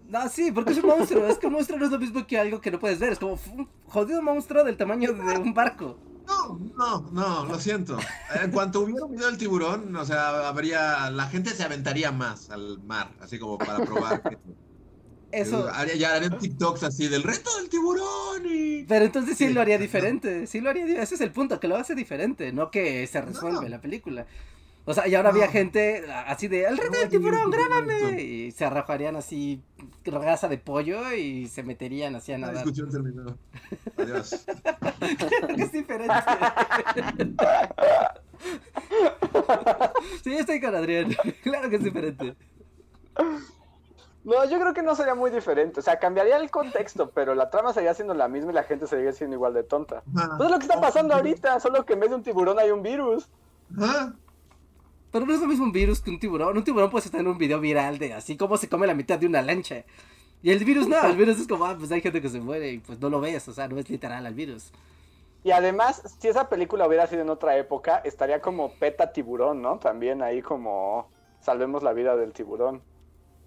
No, sí, porque es un monstruo. Es que un monstruo no es lo mismo que algo que no puedes ver. Es como un jodido monstruo del tamaño de un barco. No, no, no, lo siento. En cuanto hubiera un video del tiburón, o sea, habría, la gente se aventaría más al mar, así como para probar. que- Eso. Ya harían TikToks así del reto del tiburón y... Pero entonces sí Sí, lo haría diferente. Sí lo haría. Ese es el punto, que lo hace diferente. No que se resuelve No. la película. O sea, y ahora había gente así de, ¡el reto No, del tiburón, grábame! Y se arrojarían así grasa de pollo y se meterían así a La nadar. discusión terminó. Adiós. Claro que es diferente. sí, estoy con Adrián. Claro que es diferente. No, yo creo que no sería muy diferente. O sea, cambiaría el contexto, pero la trama seguiría siendo la misma y la gente seguiría siendo igual de tonta. Pues es lo que está pasando ahorita, solo que en vez de un tiburón hay un virus. Ajá. Pero no es lo mismo un virus que un tiburón. Un tiburón puede estar en un video viral de así como se come la mitad de una lancha. Y el virus no, el virus es como, ah, pues hay gente que se muere y pues no lo ves, o sea, no es literal al virus. Y además, si esa película hubiera sido en otra época, estaría como peta tiburón, ¿no? También ahí como salvemos la vida del tiburón.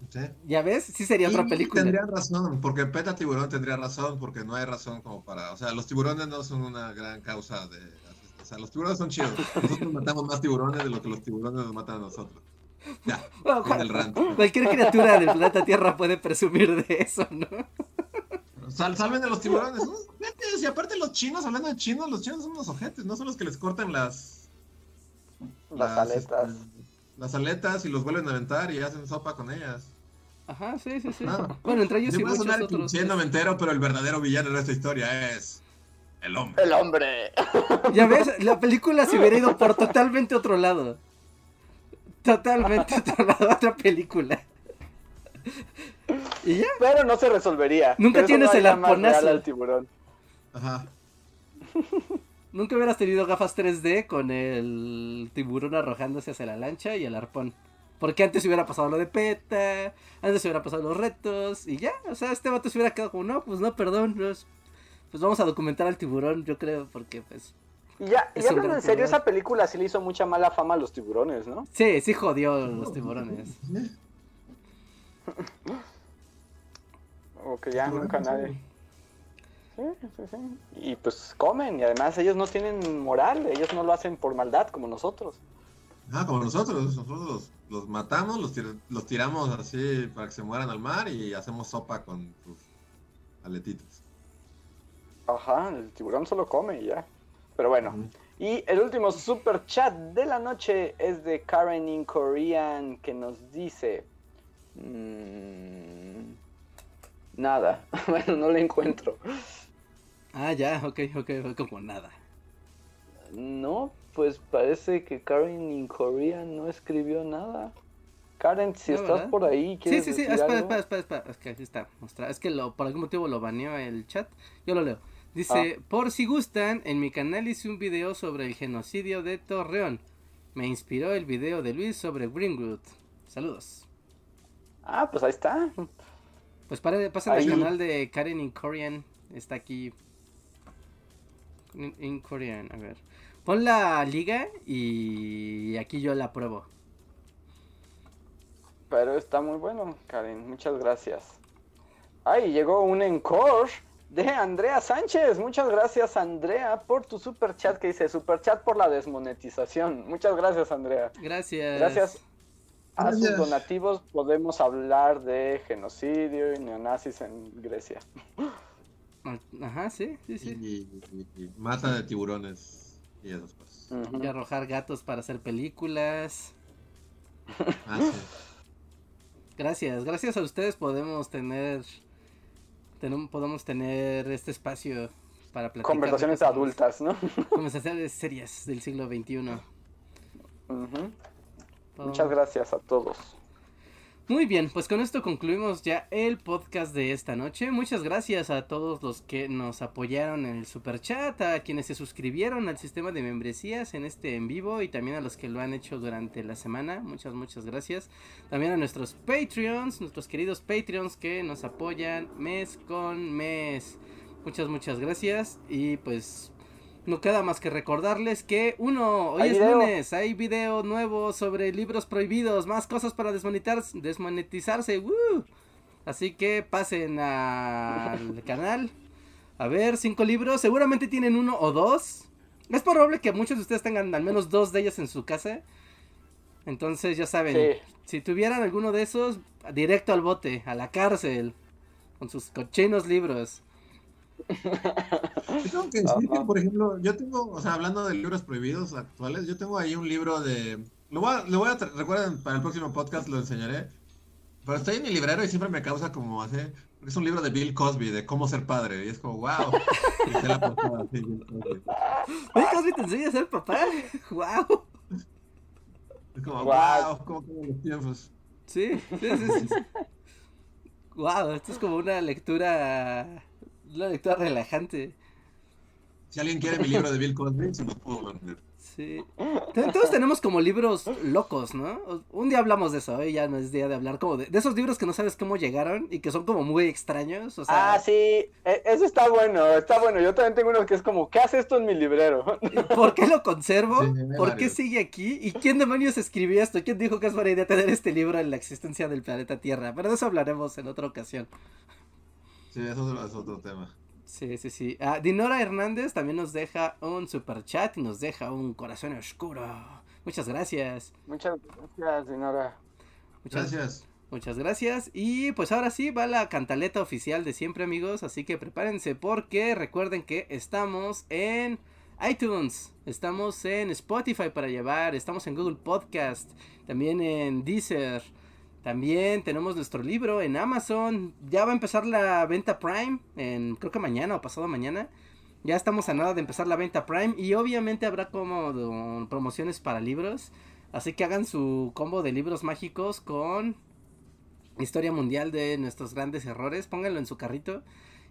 Sí. ¿Ya ves? Sí sería otra película. Tendrían razón, porque Peta Tiburón tendría razón, porque no hay razón como para. O sea, los tiburones no son una gran causa de. O sea, los tiburones son chidos. Nosotros matamos más tiburones de lo que los tiburones nos matan a nosotros. Ya, Bueno, del rant. Cualquier criatura del planeta Tierra puede presumir de eso, ¿no? Sal, salven a los tiburones. Y aparte, los chinos, hablando de chinos, los chinos son unos ojetes, no son los que les cortan las. Las aletas. este, las aletas y los vuelven a aventar y hacen sopa con ellas. Ajá, sí, sí, sí. Ah. Bueno, entre ellos Yo y muchos sonar otros. cliché noventero, pero el verdadero villano de esta historia es. El hombre. El hombre. Ya ves, la película se hubiera ido por totalmente otro lado. Totalmente otro lado, otra película. Y ya, Pero no se resolvería. Nunca tienes no el arponazo. al tiburón. Ajá. nunca hubieras tenido gafas 3D con el tiburón arrojándose hacia la lancha y el arpón. Porque antes hubiera pasado lo de PETA, antes hubiera pasado los retos, y ya, o sea, este vato se hubiera quedado como, no, pues no, perdón, pues, pues vamos a documentar al tiburón, yo creo, porque pues, Y ya, y Es un hablando en serio, tiburón. esa película sí le hizo mucha mala fama a los tiburones, ¿no? sí, sí jodió a los tiburones. O que ya nunca nadie. Sí, sí, sí. Y pues comen, y además ellos no tienen moral, ellos no lo hacen por maldad como nosotros. Ah, como nosotros, nosotros los, los matamos, los, tir- los tiramos así para que se mueran al mar y hacemos sopa con sus aletitas. Ajá, el tiburón solo come y ya. Pero bueno. Y el último super chat de la noche es de Karen in Korean que nos dice... mm, nada, bueno, no lo encuentro. Ah, ya, ok, ok, fue como nada. No, pues parece que Karen in Korean no escribió nada. Karen, si No, estás ¿verdad? por ahí, Sí, ¿quieres sí, sí, decir espera, espera, espera, espera, es que aquí está, mostra- es que lo, por algún motivo lo baneó el chat, yo lo leo. Dice, por si gustan, en mi canal hice un video sobre el genocidio de Torreón. Me inspiró el video de Luis sobre Greenwood. Saludos. Ah, pues ahí está. Pues para, pasen al canal de Karen in Korean, está aquí. In, in Korean, a ver. Pon la liga y aquí yo la pruebo. Pero está muy bueno, Karen. Muchas gracias. Ay, llegó un encore de Andrea Sánchez. Muchas gracias, Andrea, por tu super chat que dice super chat por la desmonetización. Muchas gracias, Andrea. Gracias. Gracias. A sus donativos podemos hablar de genocidio y neonazis en Grecia. Ajá, sí, sí, Y, sí. y- y mata de tiburones y esas cosas. Y arrojar gatos para hacer películas. Ah, sí. Gracias, gracias a ustedes podemos tener, podemos tener este espacio para platicar. Conversaciones adultas, ¿no? Conversaciones serias del siglo XXI. Muchas gracias a todos. Muy bien, pues con esto concluimos ya el podcast de esta noche. Muchas gracias a todos los que nos apoyaron en el super chat, a quienes se suscribieron al sistema de membresías en este en vivo y también a los que lo han hecho durante la semana. Muchas, muchas gracias. También a nuestros Patreons, nuestros queridos Patreons que nos apoyan mes con mes. Muchas, muchas gracias. Y pues no queda más que recordarles que uno, hoy Hay es video. lunes, hay video nuevo sobre libros prohibidos, más cosas para desmonetizar, desmonetizarse. ¡woo! Así que pasen al canal. A ver, cinco libros, seguramente tienen uno o dos. Es probable que muchos de ustedes tengan al menos dos de ellos en su casa. Entonces ya saben, Sí. si tuvieran alguno de esos, directo al bote, a la cárcel, con sus cochinos libros. Yo tengo que decir que, por ejemplo, yo tengo, o sea, hablando de libros prohibidos actuales, yo tengo ahí un libro de. Lo voy a, lo voy a recuerden, para el próximo podcast lo enseñaré. Pero estoy en mi librero y siempre me causa como hace. Es un libro de Bill Cosby, de cómo ser padre. Y es como, wow. Y está la portada así, Bill Cosby. Te enseña a ser papá. ¡Wow! Es como, Guau. wow, cómo cambian los tiempos. Sí, sí, sí, sí. Wow, esto es como una lectura. Una lectura relajante. Si alguien quiere mi libro de Bill Cosby, se lo puedo vender. Sí. Todos tenemos como libros locos, ¿no? Un día hablamos de eso, hoy ya no es día de hablar como de, de esos libros que no sabes cómo llegaron y que son como muy extraños. O sea, Ah, sí, e- eso está bueno, está bueno. Yo también tengo uno que es como, ¿qué hace esto en mi librero? ¿por qué lo conservo? Sí, ¿Por qué sigue aquí? ¿Y quién demonios escribió esto? ¿Quién dijo que es buena idea tener este libro en la existencia del planeta Tierra? Pero de eso hablaremos en otra ocasión. Sí, eso es otro tema. Sí, sí, sí. Ah, Dinora Hernández también nos deja un super chat y nos deja un corazón oscuro. Muchas gracias. Muchas gracias, Dinora. Muchas Gracias. Muchas gracias. Y pues ahora sí va la cantaleta oficial de siempre, amigos. Así que prepárense porque recuerden que estamos en iTunes, estamos en Spotify para llevar, estamos en Google Podcast, también en Deezer. También tenemos nuestro libro en Amazon. Ya va a empezar la venta Prime en creo que mañana o pasado mañana. Ya estamos a nada de empezar la venta Prime y obviamente habrá como promociones para libros. Así que hagan su combo de libros mágicos con historia mundial de nuestros grandes errores. Pónganlo en su carrito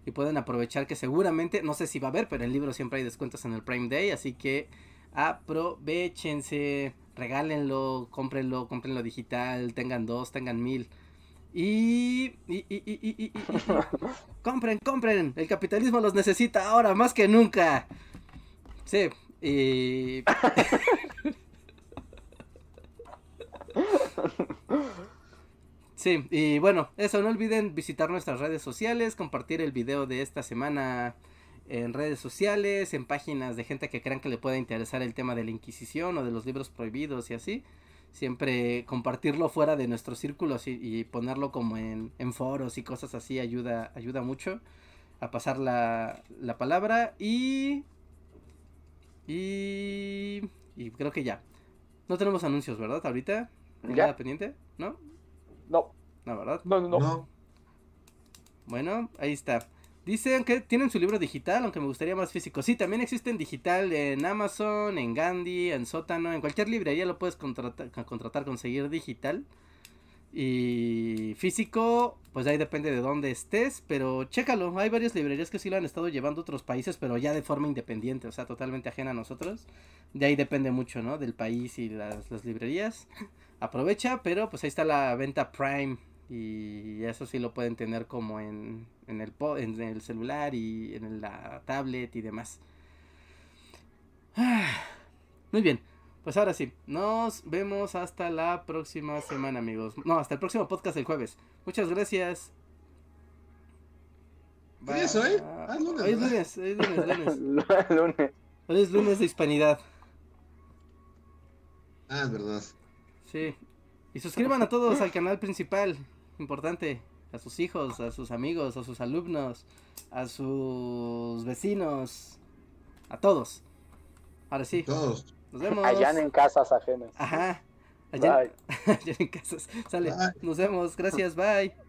y pueden aprovechar que seguramente, no sé si va a haber, pero en el libro siempre hay descuentos en el Prime Day. Así que aprovechense, regálenlo, cómprenlo, cómprenlo digital, tengan dos, tengan mil. Y, y, compren, compren, el capitalismo los necesita ahora más que nunca. Sí, y Sí, y bueno, eso, no olviden visitar nuestras redes sociales, compartir el video de esta semana en redes sociales, en páginas de gente que crean que le pueda interesar el tema de la Inquisición o de los libros prohibidos y así. Siempre compartirlo fuera de nuestros círculos y, ponerlo como en, foros y cosas así ayuda, ayuda mucho a pasar la, la palabra y... Y... Y creo que ya. No tenemos anuncios, ¿verdad? Ahorita. ¿Ya? pendiente? ¿No? No. No, ¿verdad? No, no, no. Bueno, ahí está. Dicen que tienen su libro digital, aunque me gustaría más físico. Sí, también existe en digital en Amazon, en Gandhi, en Sótano, en cualquier librería lo puedes contratar, conseguir digital. Y físico, pues ahí depende de dónde estés, pero chécalo. Hay varias librerías que sí lo han estado llevando a otros países, pero ya de forma independiente, o sea, totalmente ajena a nosotros. De ahí depende mucho, ¿no? Del país y las librerías. Aprovecha, pero pues ahí está la venta Prime y eso sí lo pueden tener como en, en, el, en el celular y en la tablet y demás. Muy bien, pues ahora sí, nos vemos hasta la próxima semana amigos. No, hasta el próximo podcast el jueves. Muchas gracias. ¿Qué es hoy? Ah, lunes, hoy es lunes, hoy es lunes, lunes. Hoy es lunes de hispanidad. Ah, es verdad. Sí. Y suscriban a todos al canal principal importante, a sus hijos, a sus amigos, a sus alumnos, a sus vecinos, a todos. Ahora sí. Todos. Nos vemos. Allá en casas ajenas. Ajá. Allá, allá en casas. Sale. Nos vemos. Gracias. Bye.